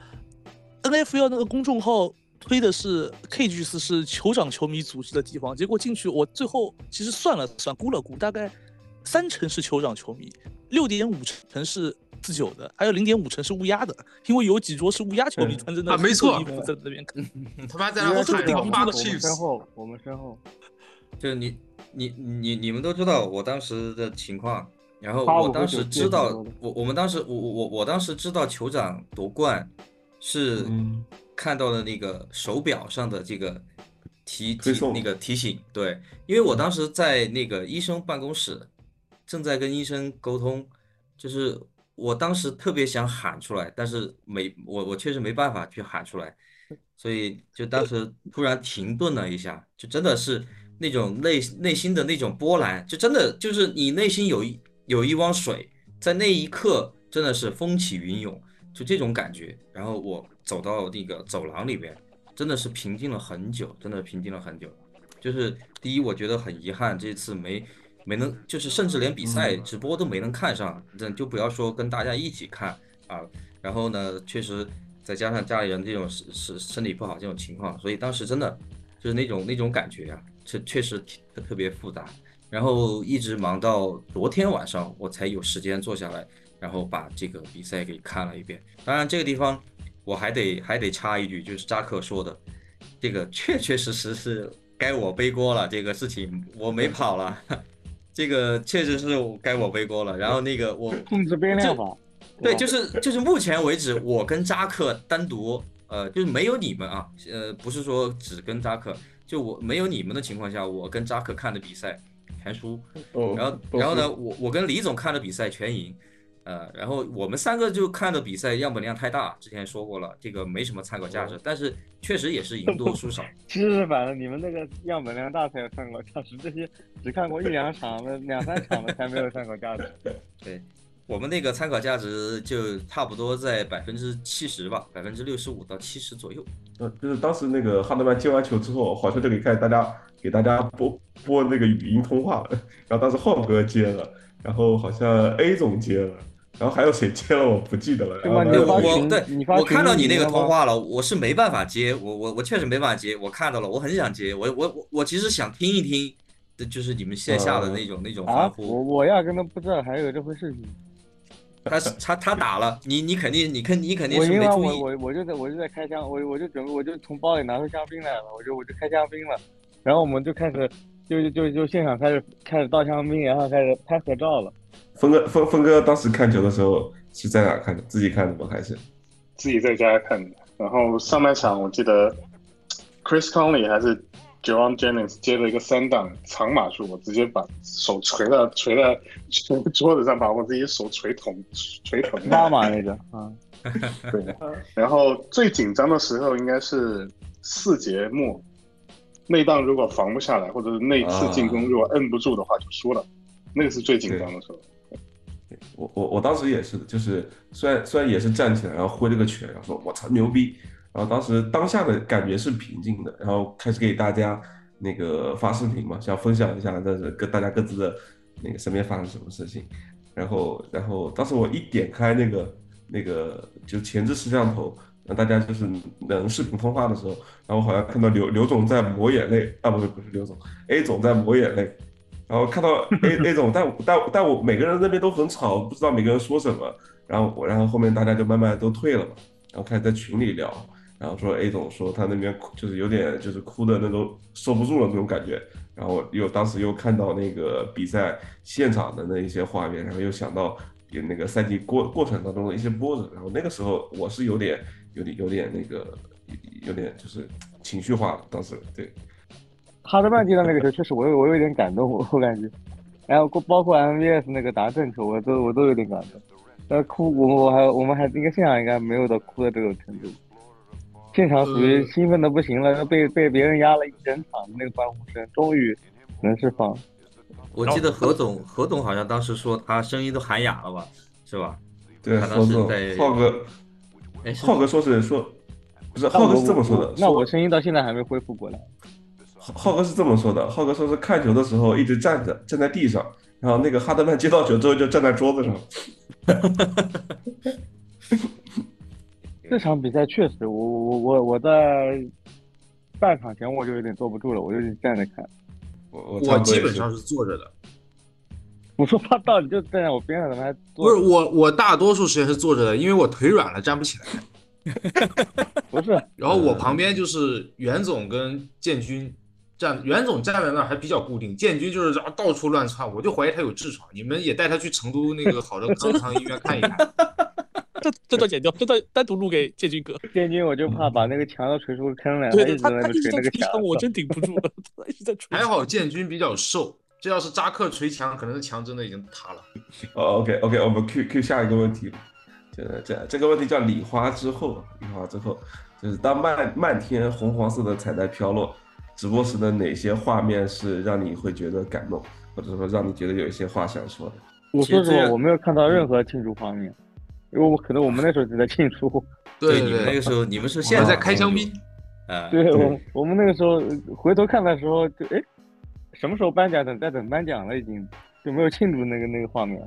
NFL 那个公众号推的是 KG 四是酋长球迷组织的地方，结果进去我最后其实算了算，估了估，大概三成是酋长球迷，六点五成是自救的，还有零点五成是乌鸦的，因为有几桌是乌鸦球迷嗯。穿着那啊没错。衣服在那边看。他妈在然后这个顶不住的我们身后，我们身后，就是你你你你们都知道我当时的情况，然后我当时知道我我们当时我我我我当时知道酋长夺冠是看到了那个手表上的这个提提那个提醒，对，因为我当时在那个医生办公室正在跟医生沟通，就是我当时特别想喊出来，但是没我我确实没办法去喊出来，所以就当时突然停顿了一下，就真的是那种内内心的那种波澜，就真的就是你内心有一有一汪水，在那一刻真的是风起云涌，就这种感觉。然后我走到那个走廊里边，真的是平静了很久，真的平静了很久。就是第一，我觉得很遗憾，这次没没能，就是甚至连比赛直播都没能看上，这就不要说跟大家一起看啊。然后呢，确实再加上家里人这种是是身体不好这种情况，所以当时真的就是那种那种感觉啊，确确实挺特别复杂。然后一直忙到昨天晚上，我才有时间坐下来，然后把这个比赛给看了一遍。当然，这个地方我还得还得插一句，就是扎克说的，这个确确实实是该我背锅了，这个事情我没跑了，这个确实是该我背锅了。然后那个我控制变量法，对，就是就是目前为止，我跟扎克单独，呃，就是没有你们啊，呃，不是说只跟扎克，就我没有你们的情况下，我跟扎克看的比赛全输，哦。然后然后呢，我我跟李总看的比赛全赢，呃，然后我们三个就看的比赛样本量太大，之前说过了，这个没什么参考价值，但是确实也是赢多输少。其 实是反正你们那个样本量大才有参考价值，这些只看过一两场的、两三场的才没有参考价值。对，我们那个参考价值就差不多在百分之七十吧，百分之六十五到七十左右。呃，就是当时那个哈德曼接完球之后，好像就给开始大家给大家播播那个语音通话了，然后当时浩哥接了，然后好像 A 总接了，然后还有谁接了我不记得了。然后对，呢我对我看到你那个通话了，我是没办法接，我我我确实没办法接，我看到了，我很想接，我我我我其实想听一听，这就是你们线下的那种、那种欢啊，呼。我我压根都不知道还有这回事情。他是他他打了，你你肯定你肯你肯定是没注意。我我我就在我就在开箱，我我就准备我就从包里拿出香槟来了，我就我就开香槟了，然后我们就开始就就就现场开始开始倒香槟，然后开始拍合照了。峰哥峰峰哥当时看球的时候是在哪看的？自己看的吗？还是？自己在家看的。然后上半场我记得 Chris Conley 还是 John Jennings 接了一个三档长码数，我直接把手捶到捶到捶桌子上，把我自己手捶疼捶疼了。妈妈那个啊，对。然后最紧张的时候应该是四节末，内档如果防不下来，或者是内次进攻如果摁不住的话就输了，那个是最紧张的时候。我我我当时也是的，就是虽然虽然也是站起来，然后挥了个拳，然后说我操牛逼，然后当时当下的感觉是平静的，然后开始给大家那个发视频嘛，想分享一下，但是跟大家各自的那个身边发生什么事情，然后然后当时我一点开那个那个就前置摄像头，让大家就是能视频通话的时候，然后好像看到刘刘总在抹眼泪啊，不是不是刘总，A 总在抹眼泪。然后看到 A A 总，但但但我每个人那边都很吵，不知道每个人说什么。然后我，然后后面大家就慢慢都退了嘛，然后开始在群里聊，然后说 A 总说他那边哭就是有点就是哭的那种受不住了那种感觉。然后又当时又看到那个比赛现场的那一些画面，然后又想到有那个赛季过过程当中的一些波折。然后那个时候我是有点有点有点那个有点就是情绪化了，当时对。哈德曼接到那个球，确实我有我有点感动，我我感觉，然后包括 MVS 那个打正球，我都我都有点感动。呃，哭，我我还我们还应该现场应该没有到哭的这种程度，现场属于兴奋的不行了，被被别人压了一整场的那个欢呼声，终于能释放。我记得何总何总好像当时说他声音都喊哑了吧，是吧？对，他何总当时在浩哥，哎浩哥说是说，不是浩哥是这么说的，那我声音到现在还没恢复过来。浩浩哥是这么说的，浩哥说是看球的时候一直站着，站在地上，然后那个哈德曼接到球之后就站在桌子上。这场比赛确实，我我我我在半场前我就有点坐不住了，我就站着看。我我基本上是坐着的。我说话到底就站在我边上，怎么还不是我，我大多数时间是坐着的，因为我腿软了，站不起来。不是，然后我旁边就是袁总跟建军站，袁总站在那儿还比较固定，建军就是啊到处乱窜，我就怀疑他有痔疮。你们也带他去成都那个好的肛肠医院看一看。这这段剪掉，这段单独录给建军哥。建军我就怕把那个墙都锤出坑来，对对，他他他一直在锤墙，捶墙，我真顶不住了，他一直在捶。还好建军比较瘦，这要是扎克锤墙，可能是墙真的已经塌了。哦，OK OK，我们 Q Q 下一个问题，这这这个问题叫礼花之后，礼花之后，就是当漫漫天红黄色的彩带飘落，直播时的哪些画面是让你会觉得感动，或者说让你觉得有一些话想说的？我说实话，我没有看到任何庆祝画面，因为我可能我们那时候只在庆祝。对，你 们那个时候，你们是现在在开香槟。啊，对我我们那个时候回头看的时候，就哎，什么时候颁奖？等在等颁奖了，已经就没有庆祝那个那个画面。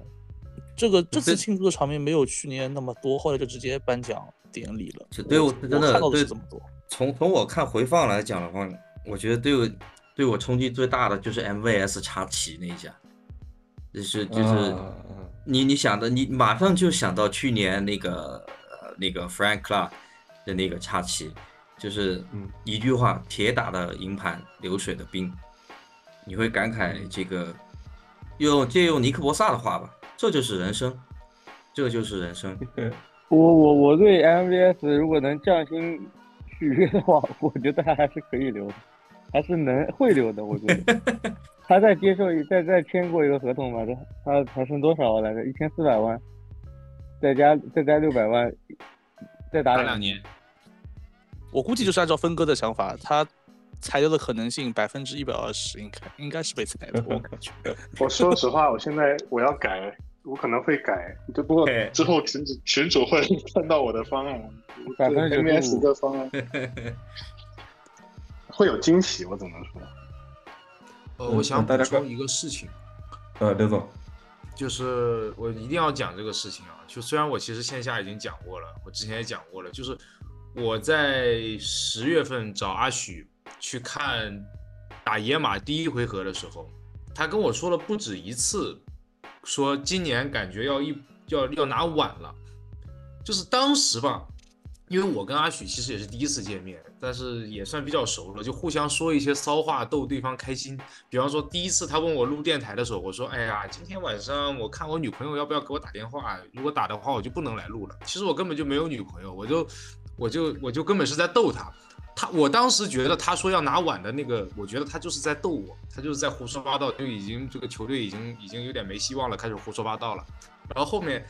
这个这次庆祝的场面没有去年那么多，后来就直接颁奖典礼了。对我真的看到的对是这么多。从从我看回放来讲的话，我觉得对我对我冲击最大的就是 MVS 插旗那一下，就是就是啊你你想的，你马上就想到去年那个呃那个 Frank Clark 的那个插旗，就是一句话铁打的营盘流水的兵，你会感慨这个用借用尼克博萨的话吧，这就是人生，这就是人生。我我我对 MVS 如果能降薪续约的话，我觉得他还是可以留的，还是能会留的。我觉得他再接受一再再签过一个合同吧，他他还剩多少来着？一千四百万，再加再加六百万，再打两年。我估计就是按照峰哥的想法，他裁掉的可能性百分之一百二十，应该应该是被裁的，我感觉。我说实话，我现在我要改，我可能会改，只不过之后群主群主会看到我的方案，百分之 MS 的方案 会有惊喜，我只能说。呃，我想补充一个事情，呃，刘总，就是我一定要讲这个事情啊。就虽然我其实线下已经讲过了，我之前也讲过了，就是我在十月份找阿许去看打野马第一回合的时候，他跟我说了不止一次，说今年感觉要一要要拿碗了。就是当时吧，因为我跟阿许其实也是第一次见面，但是也算比较熟了，就互相说一些骚话逗对方开心。比方说第一次他问我录电台的时候，我说：“哎呀，今天晚上我看我女朋友要不要给我打电话，如果打的话我就不能来录了。”其实我根本就没有女朋友，我就我就我就根本是在逗他。他我当时觉得他说要拿碗的那个，我觉得他就是在逗我，他就是在胡说八道，就已经这个球队已经已经有点没希望了，开始胡说八道了。然后后面。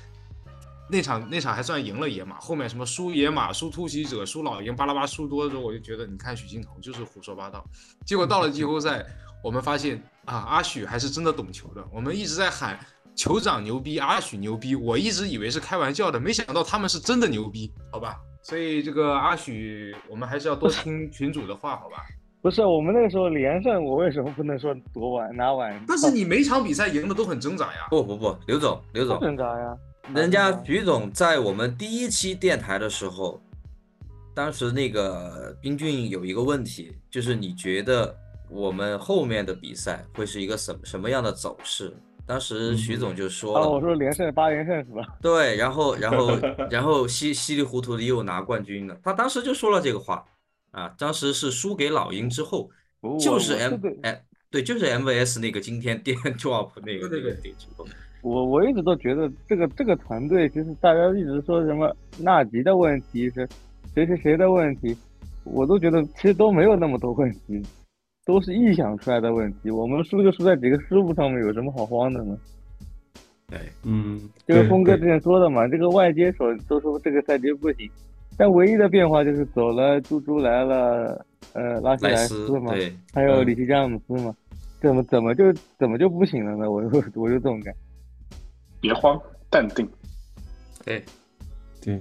那场那场还算赢了野马，后面什么输野马、输突袭者、输老鹰、巴拉巴输多的时候，我就觉得你看许金童就是胡说八道。结果到了季后赛，我们发现啊，阿许还是真的懂球的。我们一直在喊酋长牛逼，阿许牛逼，我一直以为是开玩笑的，没想到他们是真的牛逼，好吧？所以这个阿许，我们还是要多听群主的话，好吧？不是我们那个时候连胜，我为什么不能说夺碗拿碗？但是你每场比赛赢的都很挣扎呀。不不不，刘总，刘总，挣扎呀。人家徐总在我们第一期电台的时候，当时那个冰俊有一个问题，就是你觉得我们后面的比赛会是一个什什么样的走势？当时徐总就说了，我说连胜八连胜是吧？对，然后然后 然后稀稀里糊涂的又拿冠军了。他当时就说了这个话啊，当时是输给老鹰之后，就是 M 哎对，就是 MVS 那个今天电 drop 那个那个。我我一直都觉得这个这个团队，其实大家一直说什么纳吉的问题是谁谁谁的问题，我都觉得其实都没有那么多问题，都是臆想出来的问题。我们输就输在几个失误上面，有什么好慌的呢？对，嗯，就是峰哥之前说的嘛，这个外接手都说这个赛季不行，但唯一的变化就是走了猪猪来了，呃，拉希莱斯嘛，还有里奇詹姆斯嘛，怎么怎么就怎么就不行了呢？我就我就这种感。别慌，淡定。对，对。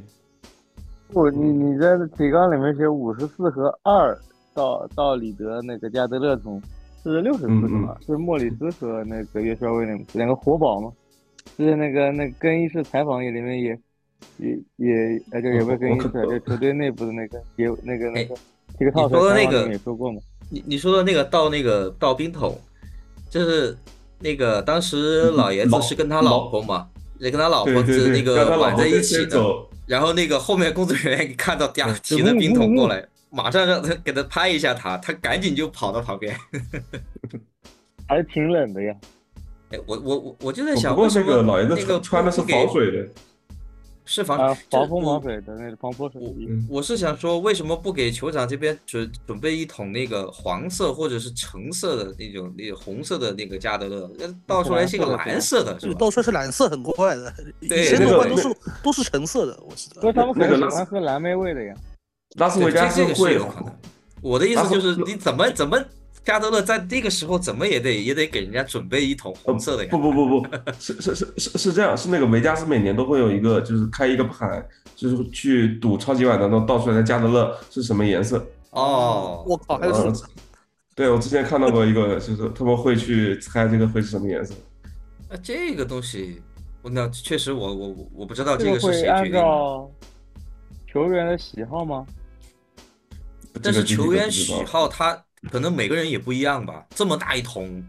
不，你你在提纲里面写五十四和二到到里德那个加德勒桶是六十四是吗？是莫里斯和那个约瑟威廉姆斯两个活宝吗？是那个那更衣室采访里面也也也呃就也不是更衣室，就球队内部的那个也那个那个这个套说的那个也说过嘛。你你说的那个到那个到冰桶，就是那个当时老爷子是跟他老婆嘛，也跟他老婆那个挽在一起的。然后那个后面工作人员一看到嗲提着冰桶过来，马上让他给他拍一下他，他赶紧就跑到旁边。还挺冷的呀。哎，我我我我就在不想，过为什么那个老爷子那个穿的是给防水的，是防啊，防风防水的那个防泼水的衣服。嗯我是想说，为什么不给酋长这边准准备一桶那个黄色或者是橙色的那种那个红色的那个加德乐，那倒出来是个蓝色的，是吧？倒出来是蓝色，很怪的。对以前那个那的话都是都是橙色的，我记得。哥他们可能喜欢喝蓝莓味的呀。拉斯维加斯对这这个是会有可能。我的意思就是，你怎么怎么加德乐在那个时候怎么也得也得给人家准备一桶红色的呀？不不不不，是是是是是这样，是那个维加斯每年都会有一个，就是开一个盘，就是去赌超级碗当中倒出来的加德乐是什么颜色。哦，我靠，还有这呃种对，我之前看到过一个，就是他们会去猜这个会是什么颜色。那这个东西，我那确实我我我我不知道这这个是谁决定的。球员的喜好吗？但是球员喜好他可能每个人也不一样吧，这么大一桶，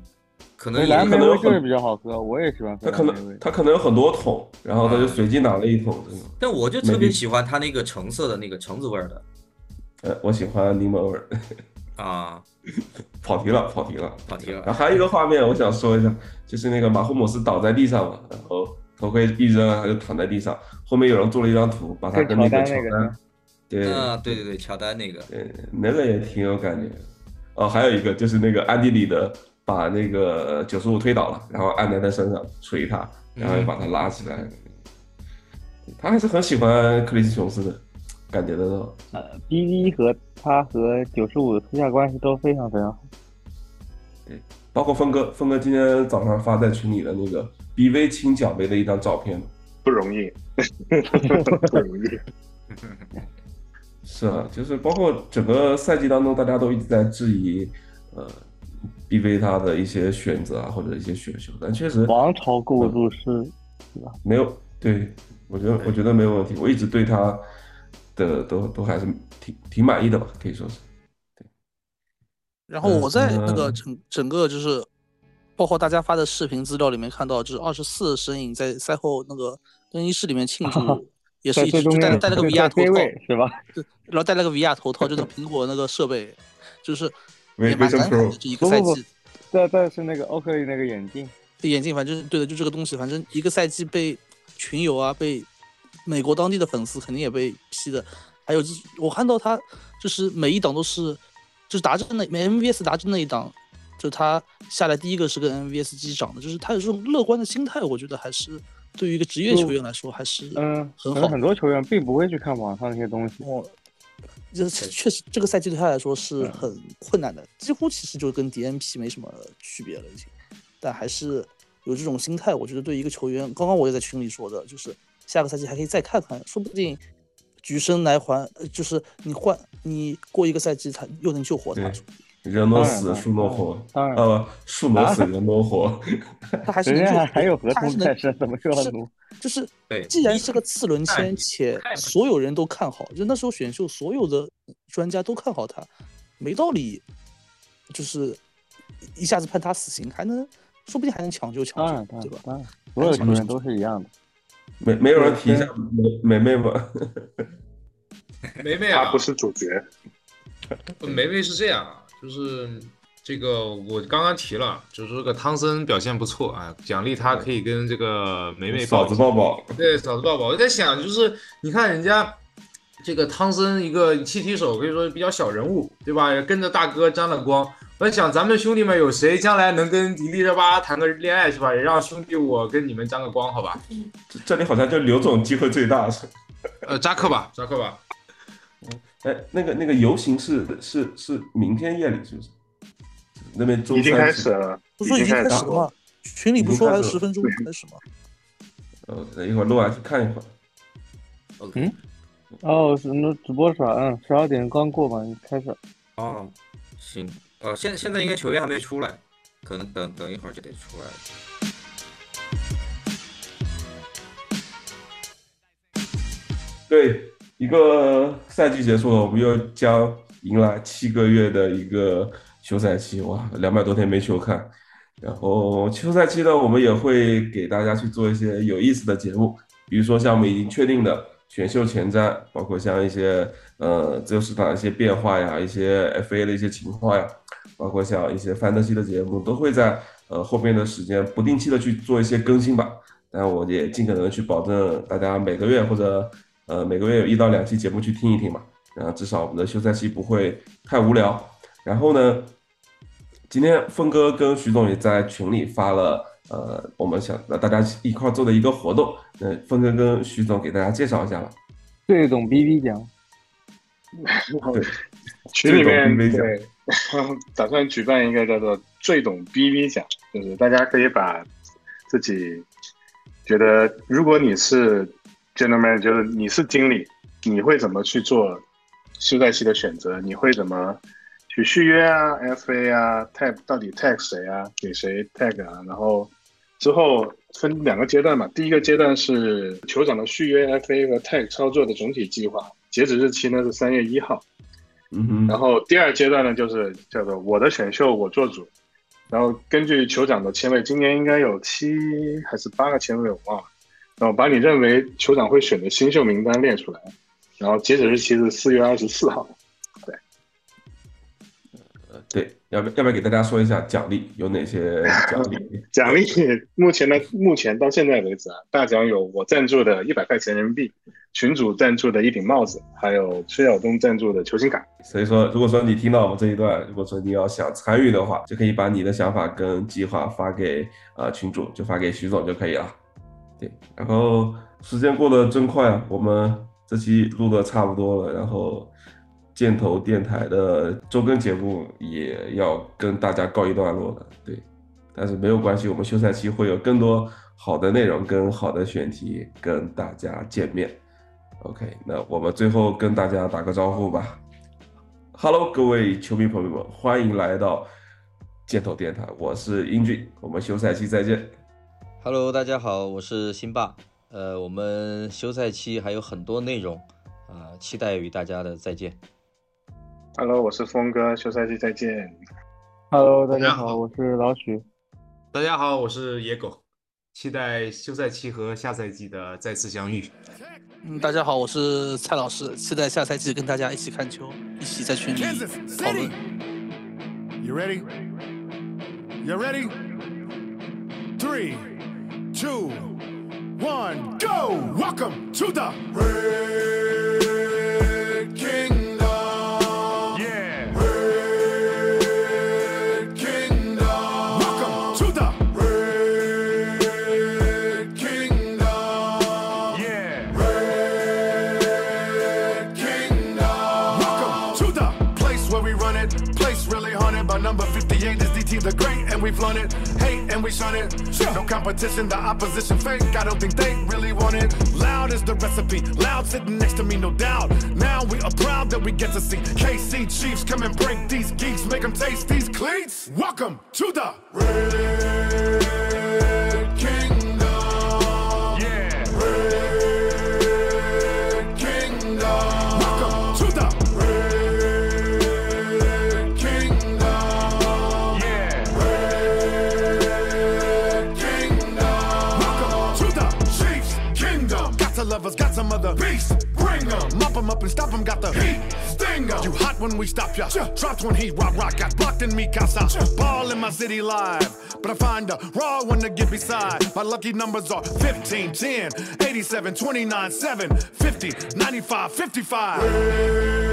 可能也蓝莓可能有很味就是比较好喝，我也喜欢喝他可能。他可能有很多桶，然后他就随机拿了一桶。但我就特别喜欢它那个橙色的那个橙子味儿的。呃，我喜欢柠檬味儿。啊，跑题了，跑题了，跑题了。然后还有一个画面，我想说一下，就是那个马霍姆斯倒在地上嘛，然后头盔一扔，他就躺在地上，后面有人做了一张图，把他跟那个乔丹那个丹，对，啊，对对对，乔丹那个，对，那个也挺有感觉。哦，还有一个就是那个安迪里的把那个九十五推倒了，然后按在他身上捶他，然后又把他拉起来。他还是很喜欢克里斯琼斯的，感觉得到。呃，B V 和他和九十五的私下关系都非常非常好。对包括峰哥，峰哥今天早上发在群里的那个 BV 亲奖杯的一张照片，不容易，不容易。是啊，就是包括整个赛季当中，大家都一直在质疑，呃，BV 他的一些选择啊，或者一些选秀，但确实王朝构筑师，是吧？没有，对我觉得我觉得没有问题，我一直对他的都都还是挺挺满意的吧，可以说是。对然后我在那嗯个整整个就是，包括大家发的视频资料里面看到，就是二十四身影在赛后那个更衣室里面庆祝，也是一直就戴戴了个在 VR 头套，位是吧？对然后戴了个 VR 头套，就是苹果那个设备，就是也蛮慨 Pro 的。这一个赛季，再再是那个奥克利那个眼镜，眼镜，反正对的，就这个东西，反正一个赛季被群友啊，被美国当地的粉丝肯定也被批的。还有就是我看到他就是每一档都是，就是达阵那 MVS 达阵那一档，就他下来第一个是跟 MVS 击掌的，就是他有这种乐观的心态，我觉得还是对于一个职业球员来说还是嗯，很好可能很多球员并不会去看网上那些东西。哦，这确实这个赛季对他来说是很困难的，几乎其实就跟 DNP 没什么区别了已经，但还是有这种心态，我觉得对一个球员，刚刚我也在群里说的，就是下个赛季还可以再看看，说不定举身来还，呃就是你换你过一个赛季，他又能救活他对。人挪死，树挪活，当然呃，树挪死，人挪活。他还是人家还还有合他还是能同在身，怎么就要挪？就是对既然是个次轮签，且所有人都看好，就那时候选秀所有的专家都看好他，没道理，就是一下子判他死刑，还能说不定还能抢救抢，救，对吧？所有球员都是一样的。没没有人提一下梅梅梅吗？梅梅啊，他不是主角，梅梅是这样啊，就是这个我刚刚提了，就是这个汤森表现不错啊，奖励他可以跟这个梅梅嫂子抱抱。对，嫂子抱抱。我在想，就是你看人家这个汤森一个气体手，可以说比较小人物，对吧？也跟着大哥沾了光。我在想，咱们兄弟们有谁将来能跟迪丽热巴谈个恋爱，是吧？也让兄弟我跟你们沾个光，好吧？这这里好像就刘总机会最大是。呃，扎克吧，扎克吧。哎，那个那个游行是是是明天夜里是不是？那边中已经开始了，不是说已经开始了吗？群里不说还有十分钟开始吗？呃，等一会儿录完去看一会儿。嗯，哦，是那直播是吧？嗯，十二点刚过吧，开始。哦，行，呃，现现在应该球员还没出来，可能等等一会儿就得出来了。对，一个赛季结束了，我们又将迎来七个月的一个休赛期。哇，两百多天没球看，然后休赛期呢，我们也会给大家去做一些有意思的节目，比如说像我们已经确定的选秀前瞻，包括像一些呃自由市场一些变化呀，一些 FA 的一些情况呀，包括像一些范德西的节目，都会在呃后面的时间不定期的去做一些更新吧。但我也尽可能去保证大家每个月或者呃每个月有一到两期节目去听一听嘛，然后至少我们的休赛期不会太无聊。然后呢，今天峰哥跟徐总也在群里发了呃我们想大家一块做的一个活动，那峰哥跟徐总给大家介绍一下吧。最懂 BB 奖，群里面对，打算举办一个叫做“最懂 BB 奖”，就是大家可以把自己觉得，如果你是 general manager，就是你是经理，你会怎么去做休赛期的选择？你会怎么去续约啊？FA 啊，tag 到底 tag 谁啊？给谁 tag 啊？然后之后分两个阶段嘛，第一个阶段是酋长的续约 FA 和 tag 操作的总体计划，截止日期呢是三月一号。嗯哼，然后第二阶段呢，就是叫做我的选秀我做主，然后根据酋长的签位，今年应该有七还是八个签位，我忘了。然后把你认为酋长会选的新秀名单列出来，然后截止日期是四月二十四号。呃对，要不要不要给大家说一下奖励有哪些奖励？奖励目前呢，目前到现在为止啊，大奖有我赞助的一百块钱人民币，群主赞助的一顶帽子，还有崔晓东赞助的球星卡。所以说，如果说你听到我们这一段，如果说你要想参与的话，就可以把你的想法跟计划发给呃群主，就发给徐总就可以了。对，然后时间过得真快啊，我们这期录的差不多了，然后箭头电台的周更节目也要跟大家告一段落了。对，但是没有关系，我们休赛期会有更多好的内容跟好的选题跟大家见面。OK，那我们最后跟大家打个招呼吧。Hello，各位球迷朋友们，欢迎来到箭头电台，我是英俊，我们休赛期再见。Hello，大家好，我是辛爸。呃，我们休赛期还有很多内容啊、期待与大家的再见。Hello，我是峰哥，休赛期再见。Hello，大家好，我是老许。大家好，我是野狗，期待休赛期和下赛季的再次相遇。嗯，大家好，我是蔡老师，期待下赛季跟大家一起看球，一起在群里讨论。You ready? You ready? Three, two, one, go! Welcome to the Red Kingdom. Yeah. Red Kingdom. Welcome to the Red Kingdom. Yeah. Red Kingdom. Welcome to the place where we run it. Place really haunted by number 58 is DT the Great, and we've flown it. And we shun it. No competition, the opposition fake. I don't think they really want it. Loud is the recipe. Loud sitting next to me, no doubt. Now we are proud that we get to see KC Chiefs come and break these geeks, make them taste these cleats. Welcome to the Red some other beasts. Bring 'em. Mop 'em up and stop stop 'em, got the heat. Sting 'em. You hot when we stop ya. Dropped when he rock rock. Got blocked in me casa. Ball in my city live. But I find a raw one to get beside. My lucky numbers are 15, 10, 87, 29, 7, 50, 95, 55. Red